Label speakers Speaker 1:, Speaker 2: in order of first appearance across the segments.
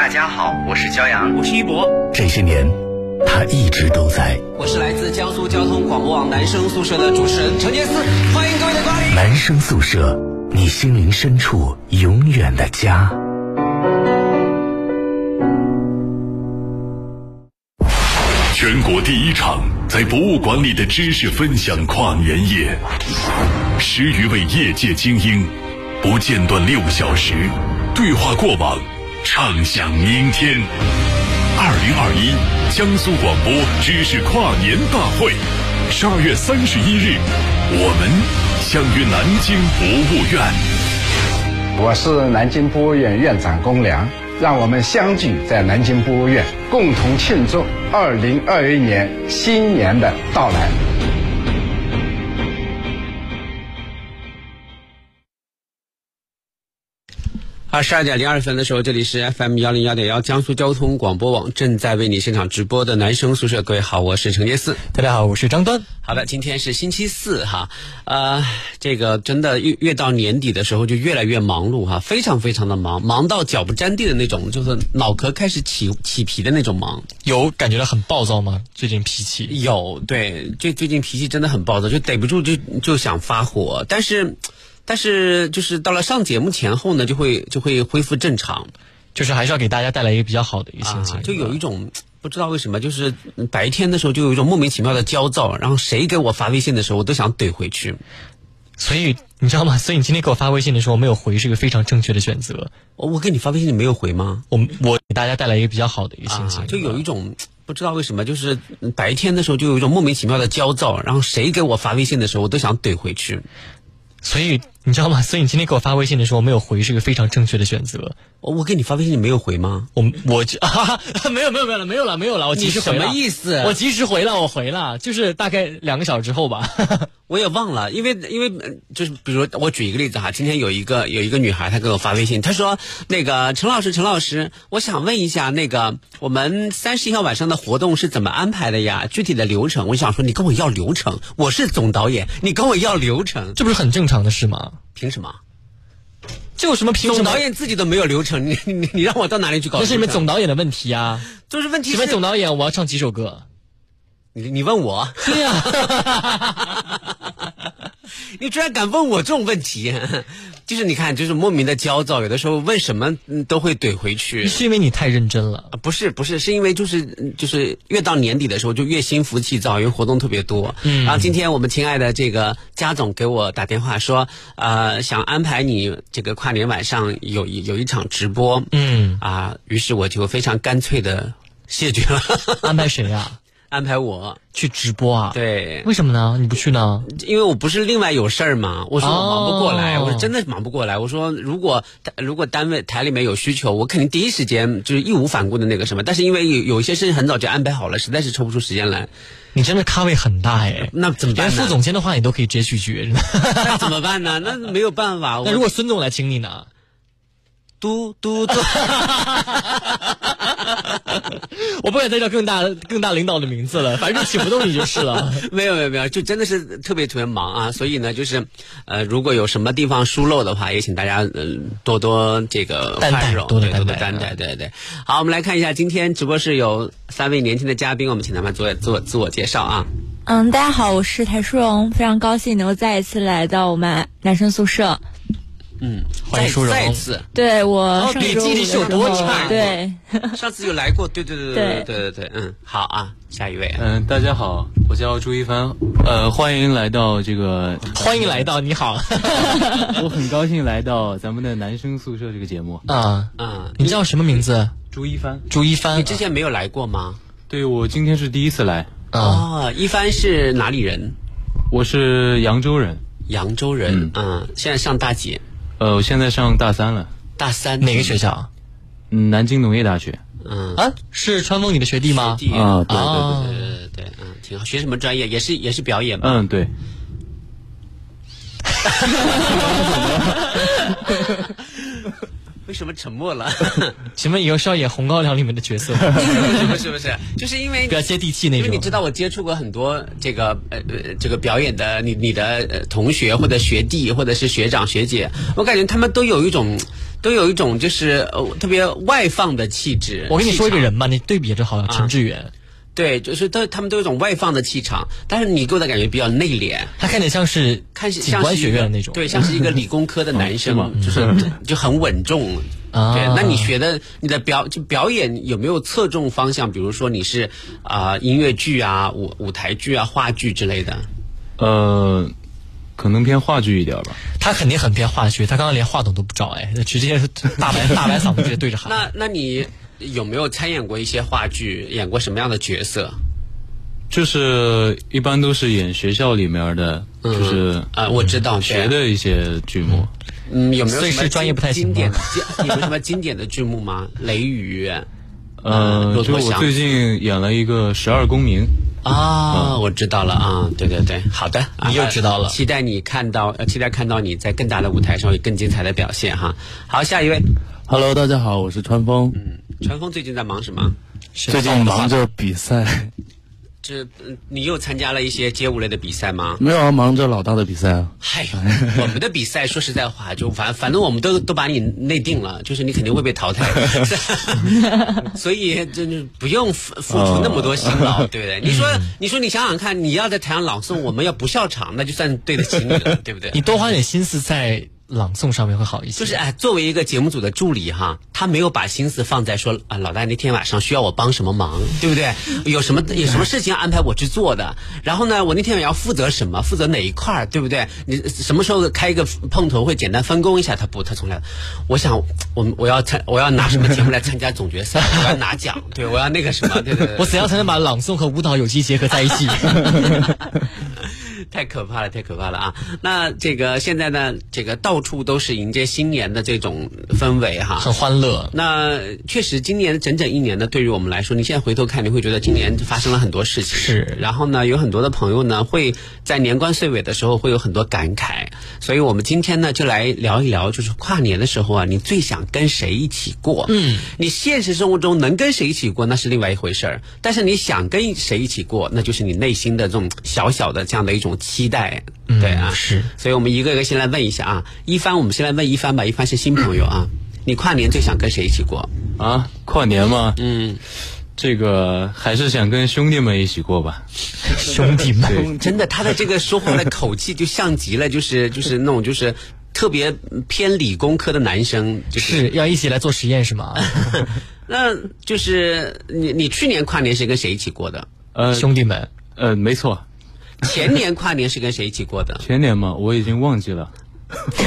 Speaker 1: 大家好，我是焦阳，
Speaker 2: 我是一博。
Speaker 3: 这些年，他一直都在。
Speaker 4: 我是来自江苏交通广播网男生宿舍的主持人陈杰思，欢迎各位的光临。
Speaker 3: 男生宿舍，你心灵深处永远的家。
Speaker 5: 全国第一场在博物馆里的知识分享跨年夜，十余位业界精英，不间断六小时，对话过往，畅想明天。二零二一江苏广播知识跨年大会，十二月三十一日，我们相约南京博物院。
Speaker 6: 我是南京博物院院长龚良。让我们相聚在南京博物院，共同庆祝二零二一年新年的到来。
Speaker 4: 二十二点零二分的时候，这里是 FM 幺零幺点幺江苏交通广播网正在为你现场直播的男生宿舍。各位好，我是程杰四。
Speaker 2: 大家好，我是张端。
Speaker 4: 好的，今天是星期四哈，呃，这个真的越越到年底的时候就越来越忙碌哈，非常非常的忙，忙到脚不沾地的那种，就是脑壳开始起起皮的那种忙。
Speaker 2: 有感觉到很暴躁吗？最近脾气
Speaker 4: 有，对，最最近脾气真的很暴躁，就逮不住就就想发火，但是。但是，就是到了上节目前后呢，就会就会恢复正常，
Speaker 2: 就是还是要给大家带来一个比较好的一个心情。
Speaker 4: 就有一种不知道为什么，就是白天的时候就有一种莫名其妙的焦躁，然后谁给我发微信的时候，我都想怼回去。
Speaker 2: 所以你知道吗？所以你今天给我发微信的时候没有回，是一个非常正确的选择。
Speaker 4: 我我给你发微信，你没有回吗？
Speaker 2: 我我给大家带来一个比较好的一个心情，
Speaker 4: 就有一种不知道为什么，就是白天的时候就有一种莫名其妙的焦躁，然后谁给我发微信的时候，我都想怼回去。
Speaker 2: 所以你知道吗？所以你今天给我发微信的时候没有回，是一个非常正确的选择。
Speaker 4: 我我给你发微信，你没有回吗？
Speaker 2: 我我啊，没有没有没有了，没有了没有了，我及时回
Speaker 4: 了。什么意思？
Speaker 2: 我及时回了，我回了，就是大概两个小时之后吧。
Speaker 4: 我也忘了，因为因为就是比如我举一个例子哈，今天有一个有一个女孩她给我发微信，她说那个陈老师陈老师，我想问一下那个我们三十一号晚上的活动是怎么安排的呀？具体的流程，我想说你跟我要流程，我是总导演，你跟我要流程，
Speaker 2: 这不是很正常的事吗？
Speaker 4: 凭什么？
Speaker 2: 这有什么凭什么？
Speaker 4: 总导演自己都没有流程，你你你让我到哪里去搞？
Speaker 2: 这是你们总导演的问题啊！
Speaker 4: 就是问题。
Speaker 2: 你们总导演，我要唱几首歌？
Speaker 4: 你你问我？
Speaker 2: 对呀。
Speaker 4: 你居然敢问我这种问题，就是你看，就是莫名的焦躁，有的时候问什么都会怼回去。
Speaker 2: 是因为你太认真了？
Speaker 4: 不是不是，是因为就是就是越到年底的时候就越心浮气躁，因为活动特别多。嗯。然后今天我们亲爱的这个加总给我打电话说，呃，想安排你这个跨年晚上有有一场直播。嗯。啊，于是我就非常干脆的谢绝了。
Speaker 2: 安排谁呀？
Speaker 4: 安排我
Speaker 2: 去直播啊？
Speaker 4: 对，
Speaker 2: 为什么呢？你不去呢？
Speaker 4: 因为我不是另外有事儿嘛。我说我忙不过来，我说真的忙不过来。我说如果如果单位台里面有需求，我肯定第一时间就是义无反顾的那个什么。但是因为有有一些事情很早就安排好了，实在是抽不出时间来。
Speaker 2: 你真的咖位很大哎，
Speaker 4: 那怎么办？
Speaker 2: 连副总监的话你都可以直接拒绝，
Speaker 4: 那怎么办呢？那没有办法。
Speaker 2: 那如果孙总来请你呢？
Speaker 4: 嘟嘟嘟。
Speaker 2: 我不敢再叫更大更大领导的名字了，反正请不动你就是了。
Speaker 4: 没有没有没有，就真的是特别特别忙啊！所以呢，就是呃，如果有什么地方疏漏的话，也请大家嗯多多这个宽容，多多担待。对对。好，我们来看一下今天直播室有三位年轻的嘉宾，我们请他们做做自我介绍啊。
Speaker 7: 嗯，大家好，我是谭淑荣，非常高兴能够再一次来到我们男生宿舍。
Speaker 4: 嗯，
Speaker 2: 欢迎舒荣。
Speaker 4: 再次，
Speaker 7: 对我
Speaker 4: 你记忆力有多差？
Speaker 7: 对，
Speaker 4: 上次有来过，对对对对对对对，嗯，好啊，下一位，
Speaker 8: 嗯，大家好，我叫朱一帆，呃，欢迎来到这个，
Speaker 2: 欢迎来到，你好，
Speaker 8: 我很高兴来到咱们的男生宿舍这个节目
Speaker 2: 啊啊，你叫什么名字？
Speaker 8: 朱一帆，
Speaker 2: 朱一帆，
Speaker 4: 你之前没有来过吗？
Speaker 8: 对，我今天是第一次来。
Speaker 4: 啊，一帆是哪里人？
Speaker 8: 我是扬州人。
Speaker 4: 扬州人，嗯，现在上大几？
Speaker 8: 呃，我现在上大三了。
Speaker 4: 大三
Speaker 2: 哪个学校？
Speaker 8: 嗯，南京农业大学。
Speaker 4: 嗯
Speaker 2: 啊，是川风你的学弟吗？
Speaker 4: 学弟
Speaker 8: 啊，对
Speaker 4: 对对对对对，嗯，挺好。学什么专业？也是也是表演吗？
Speaker 8: 嗯，对。
Speaker 4: 为什么沉默了？
Speaker 2: 请问以后是要演《红高粱》里面的角色？
Speaker 4: 不是不是，就是因为
Speaker 2: 比较接地气那种。
Speaker 4: 因为你知道，我接触过很多这个呃呃这个表演的你你的同学或者学弟或者是学长学姐，我感觉他们都有一种都有一种就是呃特别外放的气质。
Speaker 2: 我跟你说一个人吧，你对比着好像陈志远，
Speaker 4: 对，就是都他们都有一种外放的气场，但是你给我的感觉比较内敛，
Speaker 2: 他看起来像是
Speaker 4: 看
Speaker 2: 景观
Speaker 4: 像是一个
Speaker 2: 学院的那种。
Speaker 4: 对，像是一个理工科的男生，就是 就很稳重。
Speaker 2: 啊
Speaker 4: 对，那你学的你的表就表演有没有侧重方向？比如说你是啊、音乐剧啊、舞舞台剧啊、话剧之类的。
Speaker 8: 呃，可能偏话剧一点吧。
Speaker 2: 他肯定很偏话剧，他刚刚连话筒都不找，哎，直接是大白大白嗓子直接对着喊。
Speaker 4: 那那你有没有参演过一些话剧？演过什么样的角色？
Speaker 8: 就是一般都是演学校里面的，就是
Speaker 4: 啊、我知道
Speaker 8: 学的一些剧目。
Speaker 4: 嗯，有没有什么
Speaker 2: 是专业不太
Speaker 4: 经典的有没 有什么经典的剧目吗？雷雨
Speaker 8: 呃，我最近演了一个《十二公民》，
Speaker 4: 啊，我知道了啊，对对对，好的，啊
Speaker 2: 你又知道了
Speaker 4: 期待你看到，呃，期待看到你在更大的舞台上有更精彩的表现哈。好，下一位
Speaker 1: ，Hello，大家好，我是川风。
Speaker 4: 传峰最近在忙什么？
Speaker 1: 最近忙着比赛，
Speaker 4: 这嗯你又参加了一些街舞类的比赛吗？
Speaker 1: 没有啊，忙着老大的比赛啊。
Speaker 4: 嗨，我们的比赛说实在话，就反反正我们都都把你内定了，就是你肯定会被淘汰，所以就是不用付付出那么多辛劳，对不对？你说你说你想想看，你要在台上朗诵，我们要不笑场，那就算对得起你了，对不对？
Speaker 2: 你多花点心思在朗诵上面会好一些。
Speaker 4: 就是哎，作为一个节目组的助理哈，他没有把心思放在说啊，老大那天晚上需要我帮什么忙，对不对？有什么有什么事情要安排我去做的？然后呢，我那天晚上要负责什么？负责哪一块儿，对不对？你什么时候开一个碰头会，简单分工一下？他不，他从来，我想我我要参我要拿什么节目来参加总决赛？我要拿奖，对我要那个什么，对对对。
Speaker 2: 我怎样才能把朗诵和舞蹈有机结合在一起？
Speaker 4: 太可怕了，太可怕了啊！那这个现在呢，这个到处都是迎接新年的这种氛围哈，
Speaker 2: 很欢乐。
Speaker 4: 那确实，今年整整一年呢，对于我们来说，你现在回头看，你会觉得今年发生了很多事情。
Speaker 2: 是
Speaker 4: 然后呢，有很多的朋友呢，会在年关岁尾的时候会有很多感慨。所以我们今天呢，就来聊一聊，就是跨年的时候啊，你最想跟谁一起过？嗯，你现实生活中能跟谁一起过，那是另外一回事儿。但是你想跟谁一起过，那就是你内心的这种小小的这样的一种期待。对啊，
Speaker 2: 是。
Speaker 4: 所以我们一个一个先来问一下啊，一帆，我们先来问一帆吧。一帆是新朋友啊，你跨年最想跟谁一起过？
Speaker 8: 啊，跨年吗，
Speaker 4: 嗯，
Speaker 8: 这个还是想跟兄弟们一起过吧。
Speaker 2: 兄弟们，
Speaker 4: 真的，他的这个说话的口气就像极了，就是 就是那种就是特别偏理工科的男生，就是
Speaker 2: 是要一起来做实验是吗？
Speaker 4: 那就是你你去年跨年是跟谁一起过的？
Speaker 8: 呃，
Speaker 2: 兄弟们，
Speaker 8: 呃，没错，
Speaker 4: 前年跨年是跟谁一起过的？
Speaker 8: 前年嘛，我已经忘记了。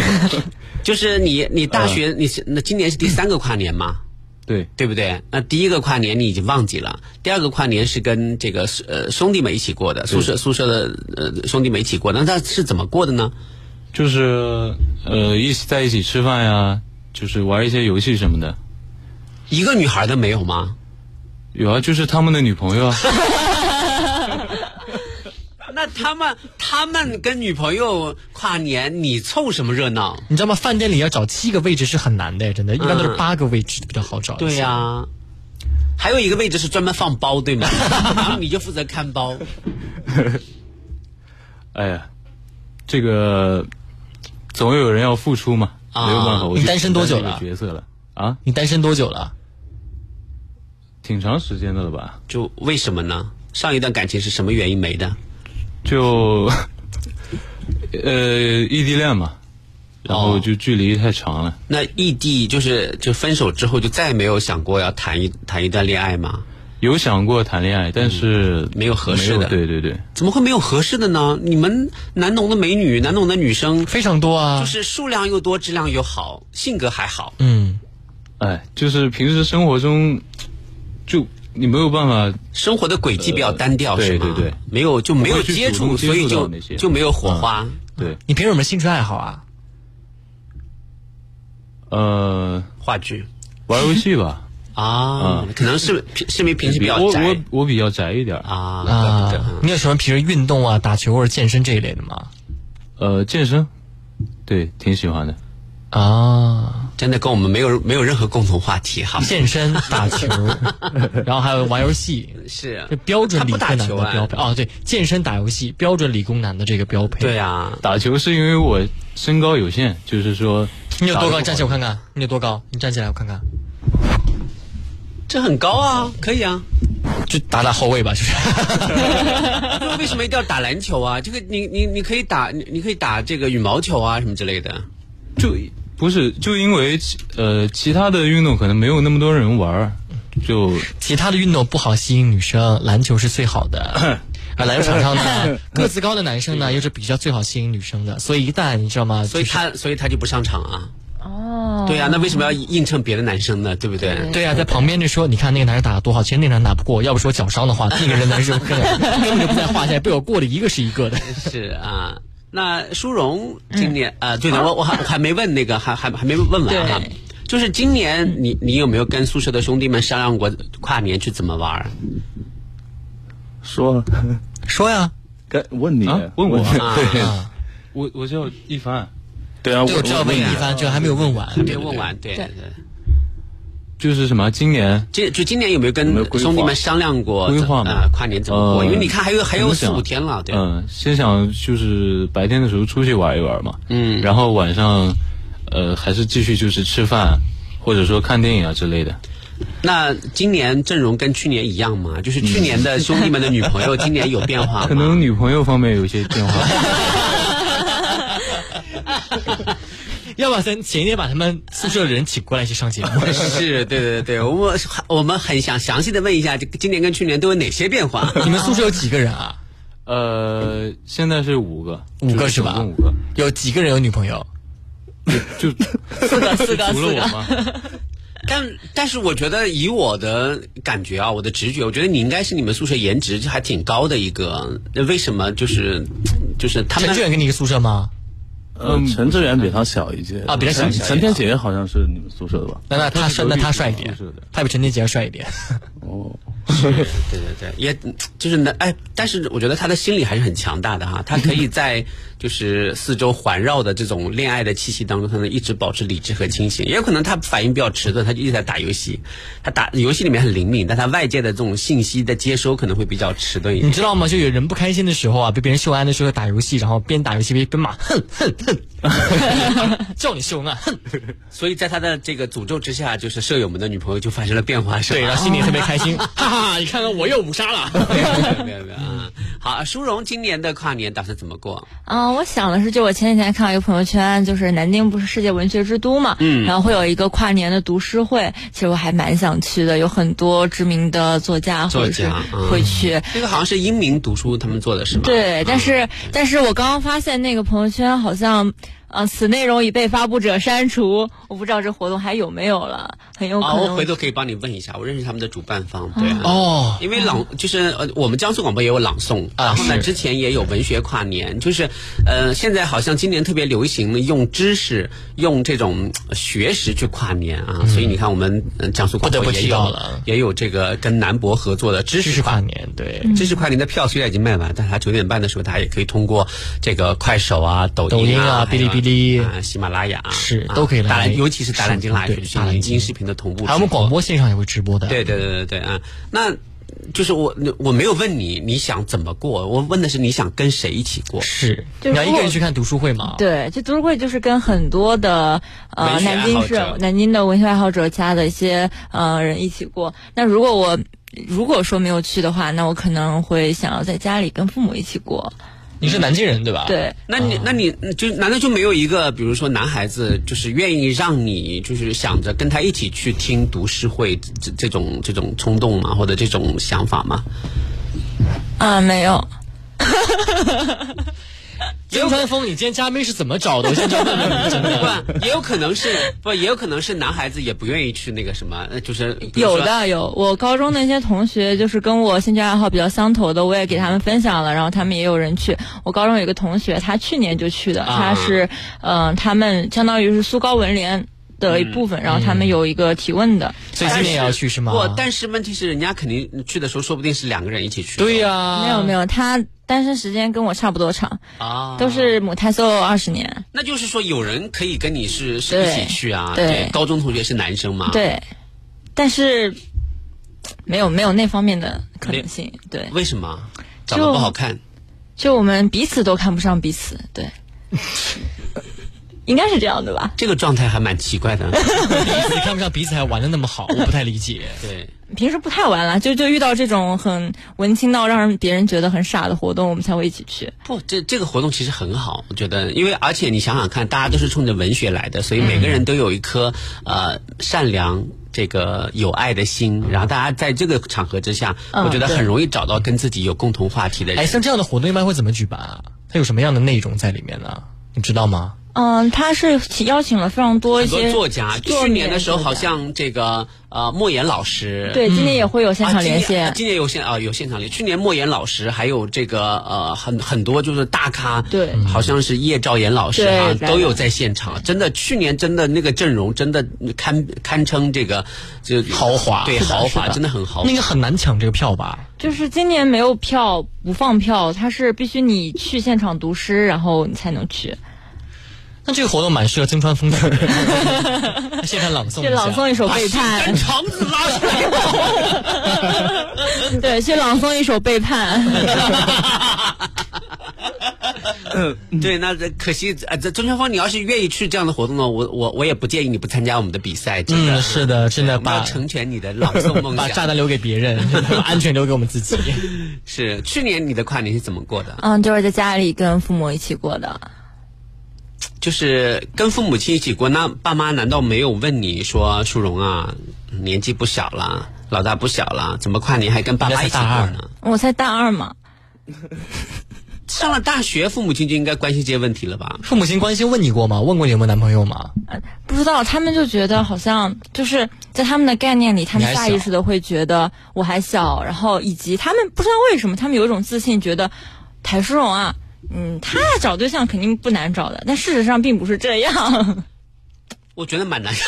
Speaker 4: 就是你你大学、你是那今年是第三个跨年吗？
Speaker 8: 对，
Speaker 4: 对不对？那第一个跨年你已经忘记了，第二个跨年是跟这个呃兄弟们一起过的，宿舍宿舍的呃兄弟们一起过的，那他是怎么过的呢？
Speaker 8: 就是呃，一起在一起吃饭呀，就是玩一些游戏什么的。
Speaker 4: 一个女孩都没有吗？
Speaker 8: 有啊，就是他们的女朋友啊。
Speaker 4: 那他们他们跟女朋友跨年，你凑什么热闹？
Speaker 2: 你知道吗？饭店里要找七个位置是很难的，真的，一般都是八个位置比较好找。
Speaker 4: 对呀、还有一个位置是专门放包，对吗？然后你就负责看包。
Speaker 8: 哎呀，这个总有人要付出嘛，
Speaker 4: 啊
Speaker 8: 没有办法。
Speaker 2: 你单身多久了
Speaker 8: 角色了啊，
Speaker 2: 你单身多久了？
Speaker 8: 挺长时间的了吧？
Speaker 4: 就为什么呢？上一段感情是什么原因没的？
Speaker 8: 就 呃异地恋嘛，然后就距离太长了。
Speaker 4: 那异地就是就分手之后就再也没有想过要谈一谈一段恋爱吗？
Speaker 8: 有想过谈恋爱，但是
Speaker 4: 嗯没有合适的
Speaker 8: 对对对，
Speaker 4: 怎么会没有合适的呢？你们南农的美女，南农的女生，
Speaker 2: 非常多啊。
Speaker 4: 就是数量又多，质量又好，性格还好。
Speaker 2: 嗯，
Speaker 8: 哎，就是平时生活中就你没有办法
Speaker 4: 生活的轨迹比较单调，
Speaker 8: 呃
Speaker 4: 是吗？
Speaker 8: 对对对
Speaker 4: 没有就没有接触，
Speaker 8: 接触
Speaker 4: 所以就就没有火花。
Speaker 8: 对
Speaker 2: 你平时有什么兴趣爱好啊？
Speaker 8: 呃
Speaker 4: 话剧
Speaker 8: 玩游戏吧。
Speaker 4: 啊，可能是是因为平时比较
Speaker 8: 我我我比较宅一点，
Speaker 4: 啊，
Speaker 2: 啊，你有喜欢平时运动啊、打球或者健身这一类的吗？
Speaker 8: 呃，健身，对，挺喜欢的。
Speaker 2: 啊，
Speaker 4: 真的跟我们没有没有任何共同话题哈。
Speaker 2: 健身、打球，然后还有玩游戏，
Speaker 4: 是
Speaker 2: 这标准理工男的标配哦。对，健身、打游戏，标准理工男的这个标配。
Speaker 4: 对啊，
Speaker 8: 打球是因为我身高有限，就是说
Speaker 2: 你有多高？站起来我看看，你有多高？你站起来我看看，
Speaker 4: 这很高啊，可以啊。
Speaker 2: 就打打后卫吧，就是。
Speaker 4: 那 为什么一定要打篮球啊？这个你你你可以打你你可以打这个羽毛球啊什么之类的。
Speaker 8: 就不是就因为呃其他的运动可能没有那么多人玩儿，就
Speaker 2: 其他的运动不好吸引女生，篮球是最好的。啊，篮球场上呢，个子高的男生呢，又是比较最好吸引女生的。所以一旦你知道吗？
Speaker 4: 所以
Speaker 2: 就是
Speaker 4: 他所以他就不上场啊。
Speaker 7: 哦，
Speaker 4: 对呀、那为什么要映衬别的男生呢？对不对？
Speaker 2: 对啊，在旁边就说，你看那个男生打的多好，其实那个男人打不过，要不说脚伤的话，那个人男生根本根本就不在话下，被我过的一个是一个的。
Speaker 4: 是啊。那舒荣今年、呃，对的，我我还我还没问那个，还还还没问完哈。就是今年你你有没有跟宿舍的兄弟们商量过跨年去怎么玩儿？
Speaker 1: 说，
Speaker 2: 说呀，
Speaker 1: 该问你。
Speaker 8: 啊？问我？
Speaker 4: 啊
Speaker 1: 对。
Speaker 2: 啊，
Speaker 8: 我我叫一凡，
Speaker 1: 对啊，
Speaker 2: 对，我知道问你。一
Speaker 1: 你
Speaker 2: 番，这还没有问完。
Speaker 4: 没有问完，对对
Speaker 7: 对。
Speaker 4: 对。
Speaker 8: 就是什么今年
Speaker 4: 今就今年有没有跟兄弟们商量过
Speaker 8: 规划吗
Speaker 4: 呃，跨年怎么过？
Speaker 8: 呃
Speaker 4: 因为你看还有还有四五天了，对。
Speaker 8: 嗯，先想就是白天的时候出去玩一玩嘛，
Speaker 4: 嗯
Speaker 8: 然后晚上呃还是继续就是吃饭，或者说看电影啊之类的。
Speaker 4: 那今年阵容跟去年一样吗？就是去年的兄弟们的女朋友，今年有变化吗？
Speaker 8: 可能女朋友方面有一些变化。
Speaker 2: 要不咱前一天把他们宿舍的人请过来一起上节目。
Speaker 4: 是，对对对，我们我们很想详细的问一下，这今年跟去年都有哪些变化？
Speaker 2: 你们宿舍有几个人啊？
Speaker 8: 呃，现在是五个，
Speaker 2: 五个
Speaker 8: 是
Speaker 2: 是吧
Speaker 8: 五个，
Speaker 2: 有几个人有女朋友？
Speaker 8: 就
Speaker 7: 四个四个
Speaker 8: 除了
Speaker 7: 四个，
Speaker 8: 我吗？
Speaker 4: 但但是我觉得以我的感觉啊，我的直觉，我觉得你应该是你们宿舍颜值还挺高的一个。那为什么就是就是他们
Speaker 2: 陈志远跟你一个宿舍吗？
Speaker 1: 呃，陈志远比他小一届
Speaker 2: 啊比他小一届
Speaker 1: 陈陈天杰好像是你们宿舍的吧？
Speaker 2: 那那他帅，那他帅一点他比陈天杰要帅一点。
Speaker 1: 哦，
Speaker 4: 对对对，也就是呢，哎，但是我觉得他的心理还是很强大的哈，他可以在就是四周环绕的这种恋爱的气息当中，他能一直保持理智和清醒。也有可能他反应比较迟钝，他就一直在打游戏，他打游戏里面很灵敏，但他外界的这种信息的接收可能会比较迟钝一点。
Speaker 2: 你知道吗？就有人不开心的时候啊，被别人秀恩爱的时候打游戏，然后边打游戏边边骂，哼哼哼，叫你秀恩爱，哼。
Speaker 4: 所以在他的这个诅咒之下，就是舍友们的女朋友就发生了变化，是吧？
Speaker 2: 对，然后心里特别开心，哈哈，你看看我又五杀了。
Speaker 4: 没有没有没有啊。好，舒荣今年的跨年打算怎么过？
Speaker 7: 嗯，我想的是，就我前几天看到一个朋友圈，就是南京不是世界文学之都嘛，
Speaker 4: 嗯
Speaker 7: 然后会有一个跨年的读诗会，其实我还蛮想去的，有很多知名的作家
Speaker 4: 作
Speaker 7: 或者是会去。
Speaker 4: 这个好像是英明读书他们做的是吗？
Speaker 7: 对，但是但是我刚刚发现那个朋友圈好像，呃，此内容已被发布者删除，我不知道这活动还有没有了，很有可
Speaker 4: 啊，
Speaker 7: 能。
Speaker 4: 我回头可以帮你问一下，我认识他们的主办方，对。
Speaker 2: 哦，
Speaker 4: 因为朗就是呃，我们江苏广播也有朗诵，
Speaker 2: 啊
Speaker 4: 然后呢，之前也有文学跨年，就是呃，现在好像今年特别流行用知识、用这种呃学识去跨年啊，所以你看我们呃江苏广播
Speaker 2: 不得不提
Speaker 4: 也有
Speaker 2: 到了
Speaker 4: 也有这个跟南博合作的知
Speaker 2: 知识
Speaker 4: 识跨年。
Speaker 2: 对，
Speaker 4: 知识跨年的票虽然已经卖完，但它九点半的时候，大家也可以通过这个快手啊、抖
Speaker 2: 抖音啊
Speaker 4: 哔哩
Speaker 2: 哔哩哔哩
Speaker 4: 啊、喜马拉雅
Speaker 2: 是都可以来
Speaker 4: 尤其是大蓝鲸来
Speaker 2: 对
Speaker 4: 去
Speaker 2: 大蓝鲸
Speaker 4: 视频的同步，
Speaker 2: 还有我们广播线上也会直播的。
Speaker 4: 对对对对对嗯，那就是我我没有问你你想怎么过，我问的是你想跟谁一起过。
Speaker 2: 是，
Speaker 7: 就
Speaker 2: 你要一个人去看读书会吗？
Speaker 7: 对，这读书会就是跟很多的呃南京市南京的文学爱好者其他的一些呃人一起过。那如果我如果说没有去的话，那我可能会想要在家里跟父母一起过。
Speaker 2: 你是南京人对吧？。
Speaker 7: 对，
Speaker 4: 那你那你就难道就没有一个，比如说男孩子，就是愿意让你就是想着跟他一起去听读诗会这这种这种冲动吗？或者这种想法吗？
Speaker 7: 啊，没有。
Speaker 2: 金川峰，你今天嘉宾是怎么找的？我现在就问问你，真的。
Speaker 4: 不，也有可能是不，也有可能是男孩子也不愿意去那个什么，呃就是
Speaker 7: 有的有，我高中那些同学就是跟我兴趣爱好比较相投的，我也给他们分享了，然后他们也有人去。我高中有一个同学，他去年就去的，
Speaker 4: 啊
Speaker 7: 他是嗯、呃他们相当于是苏高文联的一部分，然后他们有一个提问的。
Speaker 2: 所以今年也要去是吗？
Speaker 4: 不，但是问题是，人家肯定去的时候，说不定是两个人一起去。
Speaker 2: 对呀、
Speaker 7: 没有没有，他单身时间跟我差不多长，
Speaker 4: 啊，
Speaker 7: 都是母胎 solo 二十年。
Speaker 4: 那就是说，有人可以跟你是是
Speaker 7: 对
Speaker 4: 一起去啊？
Speaker 7: 对
Speaker 4: 高中同学是男生吗？，
Speaker 7: 对，但是没有没有那方面的可能性。对，
Speaker 4: 为什么？长得不好看。
Speaker 7: 就我们彼此都看不上彼此。对，应该是这样的吧？
Speaker 4: 这个状态还蛮奇怪的。
Speaker 2: 彼此看不上彼此，还玩的那么好，我不太理解。
Speaker 4: 对，
Speaker 7: 平时不太玩了，就就遇到这种很文青到让人别人觉得很傻的活动，我们才会一起去。
Speaker 4: 不，这这个活动其实很好，我觉得，因为而且你想想看，大家都是冲着文学来的，所以每个人都有一颗呃善良。这个有爱的心，然后大家在这个场合之下，我觉得很容易找到跟自己有共同话题的人。
Speaker 2: 哎，像这样的活动一般会怎么举办啊？它有什么样的内容在里面呢？你知道吗？
Speaker 7: 嗯，他是邀请了非常多一些
Speaker 4: 作家。去年的时候，好像这个呃莫言老师，
Speaker 7: 对，今年也会有现场连线。
Speaker 4: 今年有现啊有现场连。去年莫言老师还有这个呃很很多就是大咖，
Speaker 7: 对，
Speaker 4: 好像是叶兆言老师啊都有在现场。真的，去年真的那个阵容真的堪堪称这个就
Speaker 2: 豪华，
Speaker 4: 对豪华真的很豪华。
Speaker 2: 那个很难抢这个票吧？
Speaker 7: 就是今年没有票不放票，他是必须你去现场读诗，然后你才能去。
Speaker 2: 那这个活动蛮适合曾川风的，现场朗诵，
Speaker 7: 去朗诵一首背叛，
Speaker 4: 肠子拉出来，
Speaker 7: 对，去朗诵一首背叛。
Speaker 4: 对，那可惜啊，这曾川峰，你要是愿意去这样的活动呢，我我我也不建议你不参加我们的比赛。真的
Speaker 2: 是的，真的把
Speaker 4: 成全你的朗诵梦想，
Speaker 2: 把炸弹留给别人，把安全留给我们自己。
Speaker 4: 是去年你的跨年是怎么过的？
Speaker 7: 嗯，就是在家里跟父母一起过的。
Speaker 4: 就是跟父母亲一起过，那爸妈难道没有问你说：“淑荣啊，年纪不小了，老大不小了，怎么跨年还跟爸妈一起过呢？”
Speaker 7: 我才大二嘛，
Speaker 4: 上了大学，父母亲就应该关心这些问题了吧？
Speaker 2: 父母亲关心问你过吗？问过你有没有男朋友吗？
Speaker 7: 不知道，他们就觉得好像就是在他们的概念里，他们下意识的会觉得我还小，然后以及他们不知道为什么，他们有一种自信，觉得台淑荣啊。嗯，他找对象肯定不难找的，但事实上并不是这样。
Speaker 4: 我觉得蛮难找。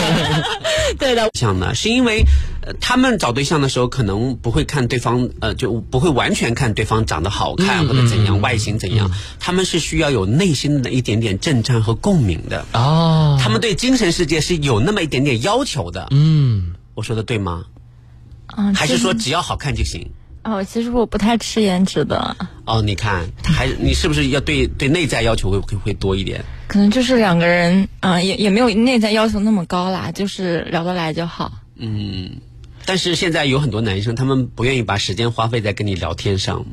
Speaker 7: 对的，
Speaker 4: 想呢，是因为呃，他们找对象的时候可能不会看对方，呃，就不会完全看对方长得好看或者怎样，外形怎样。他们是需要有内心的一点点震颤和共鸣的。哦，他们对精神世界是有那么一点点要求的。嗯，我说的对吗？
Speaker 7: 嗯，
Speaker 4: 还是说只要好看就行？
Speaker 7: 哦，其实我不太吃颜值的。
Speaker 4: 哦，你看，还你是不是要对对内在要求会会会多一点？
Speaker 7: 可能就是两个人，嗯，也也没有内在要求那么高啦，就是聊得来就好。
Speaker 4: 嗯，但是现在有很多男生，他们不愿意把时间花费在跟你聊天上。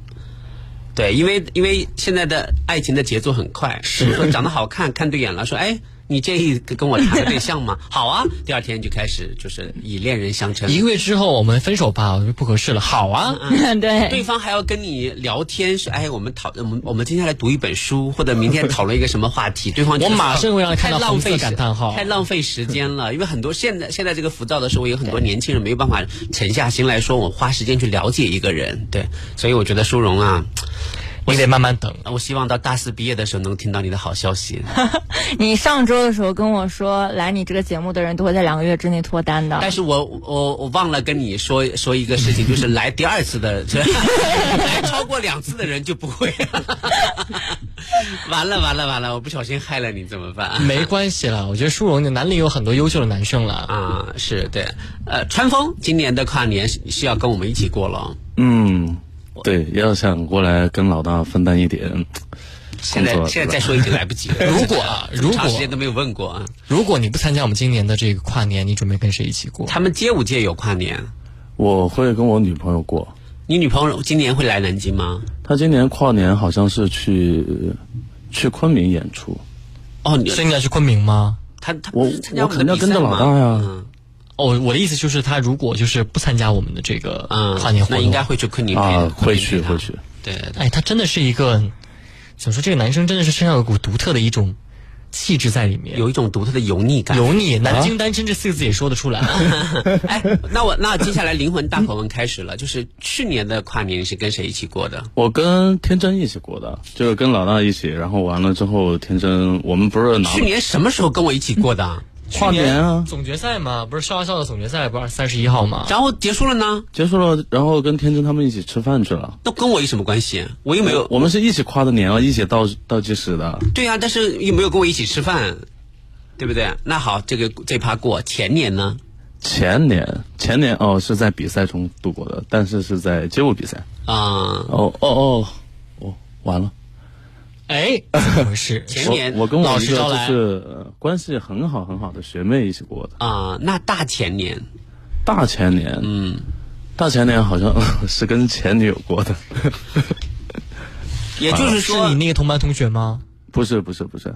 Speaker 4: 对，因为因为现在的爱情的节奏很快，是说长得好看看对眼了，说哎。你介意跟我谈个对象吗？好啊，第二天就开始就是以恋人相称。
Speaker 2: 一个月之后我们分手吧，我就不合适了。好啊，
Speaker 7: 对，
Speaker 4: 对方还要跟你聊天，说哎，我们讨我们我们今天来读一本书，或者明天讨论一个什么话题。对方
Speaker 2: 我马上会让
Speaker 4: 太
Speaker 2: 浪费感叹号，
Speaker 4: 太浪费时间了。因为很多现在现在这个浮躁的社会，有很多年轻人没有办法沉下心来说，我花时间去了解一个人。对，所以我觉得舒荣啊。
Speaker 2: 你得慢慢等，
Speaker 4: 我希望到大四毕业的时候能听到你的好消息。
Speaker 7: 你上周的时候跟我说，来你这个节目的人都会在两个月之内脱单的。
Speaker 4: 但是我我我忘了跟你说说一个事情，就是来第二次的，来超过两次的人就不会。完了完了完了，我不小心害了你怎么办？
Speaker 2: 没关系了，我觉得舒荣的南里有很多优秀的男生了
Speaker 4: 啊，是对。呃，川峰今年的跨年是要跟我们一起过了。
Speaker 1: 嗯。对，要想过来跟老大分担一点，
Speaker 4: 现在现在再说已经来不及了。
Speaker 2: 如果 如果
Speaker 4: 长时间都没有问过啊，
Speaker 2: 如果你不参加我们今年的这个跨年，你准备跟谁一起过？
Speaker 4: 他们街舞界有跨年，
Speaker 1: 我会跟我女朋友过。
Speaker 4: 你女朋友今年会来南京吗？
Speaker 1: 她今年跨年好像是去去昆明演出。
Speaker 4: 哦，
Speaker 2: 所以你要去昆明吗？
Speaker 4: 他他
Speaker 1: 我我肯定要跟着老大呀。
Speaker 2: 哦，我的意思就是，他如果就是不参加我们的这个跨年活动，
Speaker 4: 那应该会去昆明
Speaker 1: 啊，会去会去。
Speaker 4: 对，
Speaker 2: 哎，他真的是一个，怎么说？这个男生真的是身上有股独特的一种气质在里面，
Speaker 4: 有一种独特的油腻感。
Speaker 2: 油腻，南京单身这四个字也说得出来。
Speaker 4: 哎，那我那接下来灵魂大拷问开始了，就是去年的跨年是跟谁一起过的？
Speaker 1: 我跟天真一起过的，就是跟老大一起，然后完了之后，天真我们不是
Speaker 4: 去年什么时候跟我一起过的？
Speaker 1: 跨年啊，
Speaker 2: 总决赛嘛，不是笑笑的总决赛，不是三十一号嘛？
Speaker 4: 然后结束了呢？
Speaker 1: 结束了，然后跟天真他们一起吃饭去了。
Speaker 4: 那跟我有什么关系？我又没有，
Speaker 1: 我们是一起跨的年啊，一起倒倒计时的。
Speaker 4: 对啊，但是又没有跟我一起吃饭，对不对？那好，这个这趴过。前年呢？
Speaker 1: 前年，前年哦，是在比赛中度过的，但是是在街舞比赛。
Speaker 4: 啊，
Speaker 1: 哦哦哦，哦，完了。
Speaker 2: 哎，怎么回事？
Speaker 4: 前年
Speaker 1: 我我跟我
Speaker 2: 老
Speaker 1: 一个就
Speaker 2: 师招来
Speaker 1: 是呃关系很好很好的学妹一起过的。
Speaker 4: 啊、那大前年，
Speaker 1: 大前年，
Speaker 4: 嗯，
Speaker 1: 大前年好像 是跟前女友过的，
Speaker 4: 也就是
Speaker 2: 是
Speaker 4: 说，
Speaker 2: 你那个同班同学吗？
Speaker 1: 不是不是不是，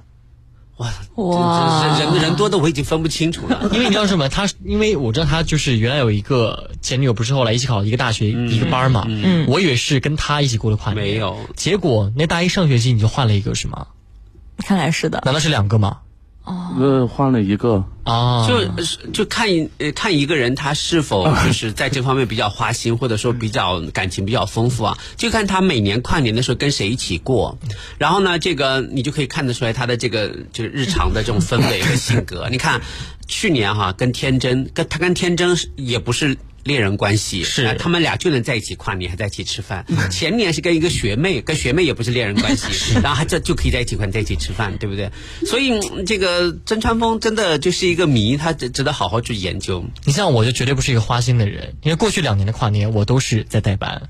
Speaker 4: 哇，
Speaker 7: 哇
Speaker 4: 这这人人多的我已经分不清楚了。
Speaker 2: 因为你知道什么？他因为我知道他就是原来有一个前女友，不是后来一起考一个大学、一个班嘛。嗯，我以为是跟他一起过的跨年，
Speaker 4: 没有
Speaker 2: 结果那大一上学期你就换了一个是吗？
Speaker 7: 看来是的。
Speaker 2: 难道是两个吗？
Speaker 1: 呃，换了一个，
Speaker 2: 啊，
Speaker 4: 就就看一呃看一个人他是否 就是在这方面比较花心，或者说比较感情比较丰富啊，就看他每年跨年的时候跟谁一起过，然后呢，这个你就可以看得出来他的这个就是日常的这种氛围和性格。你看去年哈、跟天真跟他跟天真也不是。恋人关系
Speaker 2: 是
Speaker 4: 呃他们俩就能在一起跨年，还在一起吃饭。前年是跟一个学妹，跟学妹也不是恋人关系，然后还这就可以在一起跨年，在一起吃饭，对不对？所以嗯这个曾川峰真的就是一个谜，他值值得好好去研究。
Speaker 2: 你像我就绝对不是一个花心的人，因为过去两年的跨年我都是在代班。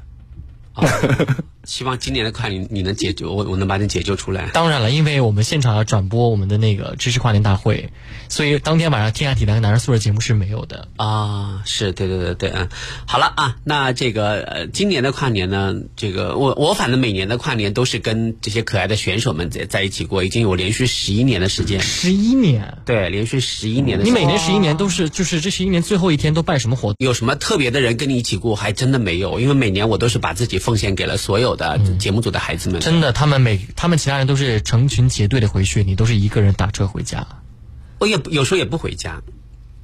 Speaker 4: 希望今年的跨年你能解救我，我能把你解救出来。
Speaker 2: 当然了，因为我们现场要转播我们的那个知识跨年大会，所以当天晚上天下体坛男人宿舍节目是没有的。
Speaker 4: 啊，是对对对对，嗯，好了啊，那这个呃，今年的跨年呢，这个我我反正每年的跨年都是跟这些可爱的选手们在在一起过，已经有连续十一年的时间，
Speaker 2: 十一年，
Speaker 4: 对，连续十一年的时间。
Speaker 2: 你每年十一年都是就是这十一年最后一天都办什么活动？
Speaker 4: 有什么特别的人跟你一起过？还真的没有，因为每年我都是把自己奉献给了所有的节目组的孩子们。
Speaker 2: 真的，他们每他们其他人都是成群结队的回去，你都是一个人打车回家。
Speaker 4: 我也有时候也不回家，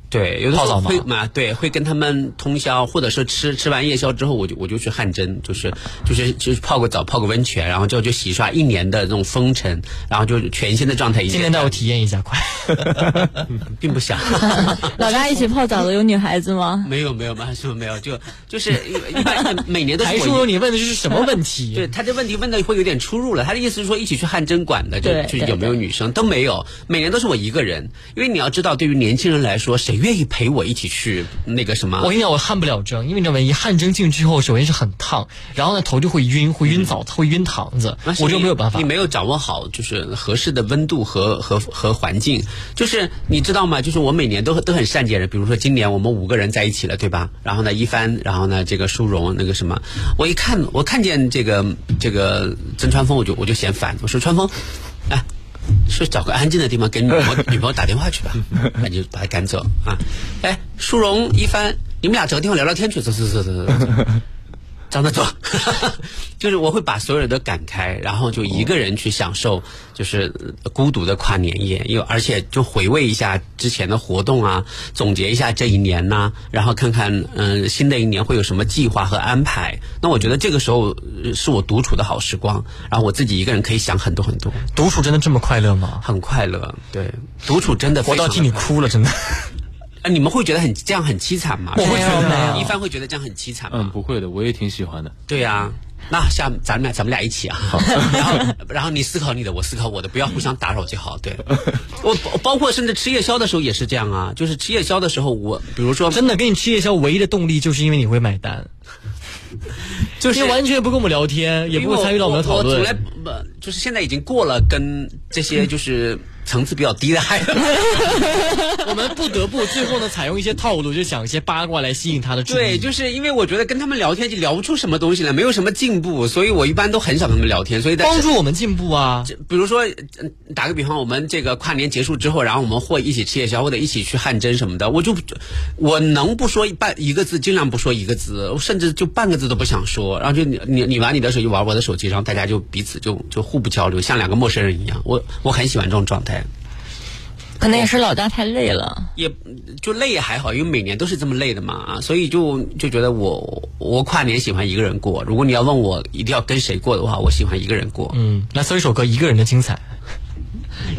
Speaker 4: 对，有的时候
Speaker 2: 泡澡吗
Speaker 4: 会嘛，对，会跟他们通宵，或者说吃吃完夜宵之后，我就我就去汗蒸，就是就是就是泡个澡，泡个温泉，然后之后就洗刷一年的这种风尘，然后就全新的状态一见
Speaker 2: 今天带我体验一下，快！
Speaker 4: 并不想
Speaker 7: 老大一起泡澡的有女孩子吗？
Speaker 4: 没有没有嘛，是不是没有？就就是一般每年都是
Speaker 2: 还说。你问的是什么问题？
Speaker 4: 对他这问题问的会有点出入了，他的意思是说一起去汗蒸馆的，就就有没有女生都没有，每年都是我一个人，因为你要知道，对于年轻人来说，谁愿意陪我一起去那个什么？
Speaker 2: 我跟你讲，我汗不了蒸，因为你知道吗？一汗蒸进去之后，首先是很烫，然后呢头就会晕，会晕澡，会晕堂子，我就没有办法
Speaker 4: 你。没有掌握好就是合适的温度和和和环境。就是你知道吗？就是我每年都都很善解人，比如说今年我们五个人在一起了，对吧？然后呢，一帆，然后呢，这个舒荣，那个什么，我一看我看见这个这个曾川峰，我就我就嫌烦，我说川峰，哎。是找个安静的地方给女朋友女朋友打电话去吧，那就把他赶走啊！哎，淑荣、一帆，你们俩找个地方聊聊天去，走走走走走走。张德走，就是我会把所有人都赶开，然后就一个人去享受，就是呃孤独的跨年夜，因为而且就回味一下之前的活动啊，总结一下这一年呐、然后看看嗯、新的一年会有什么计划和安排。那我觉得这个时候呃是我独处的好时光，然后我自己一个人可以想很多很多，
Speaker 2: 独处真的这么快乐吗？
Speaker 4: 很快乐。对，独处真的非
Speaker 2: 我
Speaker 4: 常地快乐
Speaker 2: 都替你哭了，真的。
Speaker 4: 呃你们会觉得很这样很凄惨吗？
Speaker 2: 我会觉得
Speaker 4: 一帆会觉得这样很凄惨吗？
Speaker 8: 嗯，不会的，我也挺喜欢的。
Speaker 4: 对呀、那下咱们俩咱们俩一起啊，然后然后你思考你的，我思考我的，不要互相打扰就好。对，我我包括甚至吃夜宵的时候也是这样啊，就是吃夜宵的时候，我比如说
Speaker 2: 真的跟你吃夜宵唯一的动力就是因为你会买单，
Speaker 4: 就是
Speaker 2: 你完全不跟我们聊天，也不会参与到我们的讨
Speaker 4: 我从来。不就是现在已经过了跟这些就是层次比较低的孩子。
Speaker 2: 我们不得不最后呢，采用一些套路，就想一些八卦来吸引他的注意。
Speaker 4: 对，就是因为我觉得跟他们聊天就聊不出什么东西来，没有什么进步，所以我一般都很少跟他们聊天。所以在
Speaker 2: 帮助我们进步啊。
Speaker 4: 比如说，嗯打个比方，我们这个跨年结束之后，然后我们会一起吃夜宵，或者一起去汗蒸什么的，我就我能不说半一个字，尽量不说一个字，甚至就半个字都不想说。然后就你你你玩你的手机，玩我的手机，然后大家就彼此就就互不交流，像两个陌生人一样。我我很喜欢这种状态，
Speaker 7: 可能也是老大太累了。
Speaker 4: 也就累也还好，因为每年都是这么累的嘛，所以就就觉得我我跨年喜欢一个人过。如果你要问我一定要跟谁过的话，我喜欢一个人过。
Speaker 2: 嗯，来搜一首歌《一个人的精彩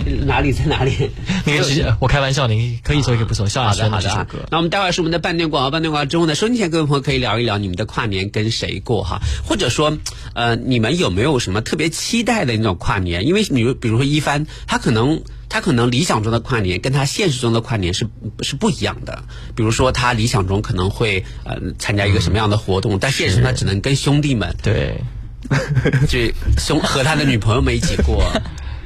Speaker 4: 哪里在哪里？》，
Speaker 2: 那个直接我开玩笑的，你可以搜，也可以不搜。萧亚
Speaker 4: 好的
Speaker 2: 轩
Speaker 4: 好的
Speaker 2: 这首歌。
Speaker 4: 那我们待会儿是我们的半段广告，半段广告之后呢，收听前各位朋友可以聊一聊你们的跨年跟谁过哈，或者说呃你们有没有什么特别期待的那种跨年？因为比如比如说一帆，他可能。他可能理想中的跨年跟他现实中的跨年是是不一样的。比如说，他理想中可能会呃参加一个什么样的活动，但现实中他只能跟兄弟们。
Speaker 2: 对，
Speaker 4: 就兄和他的女朋友们一起过。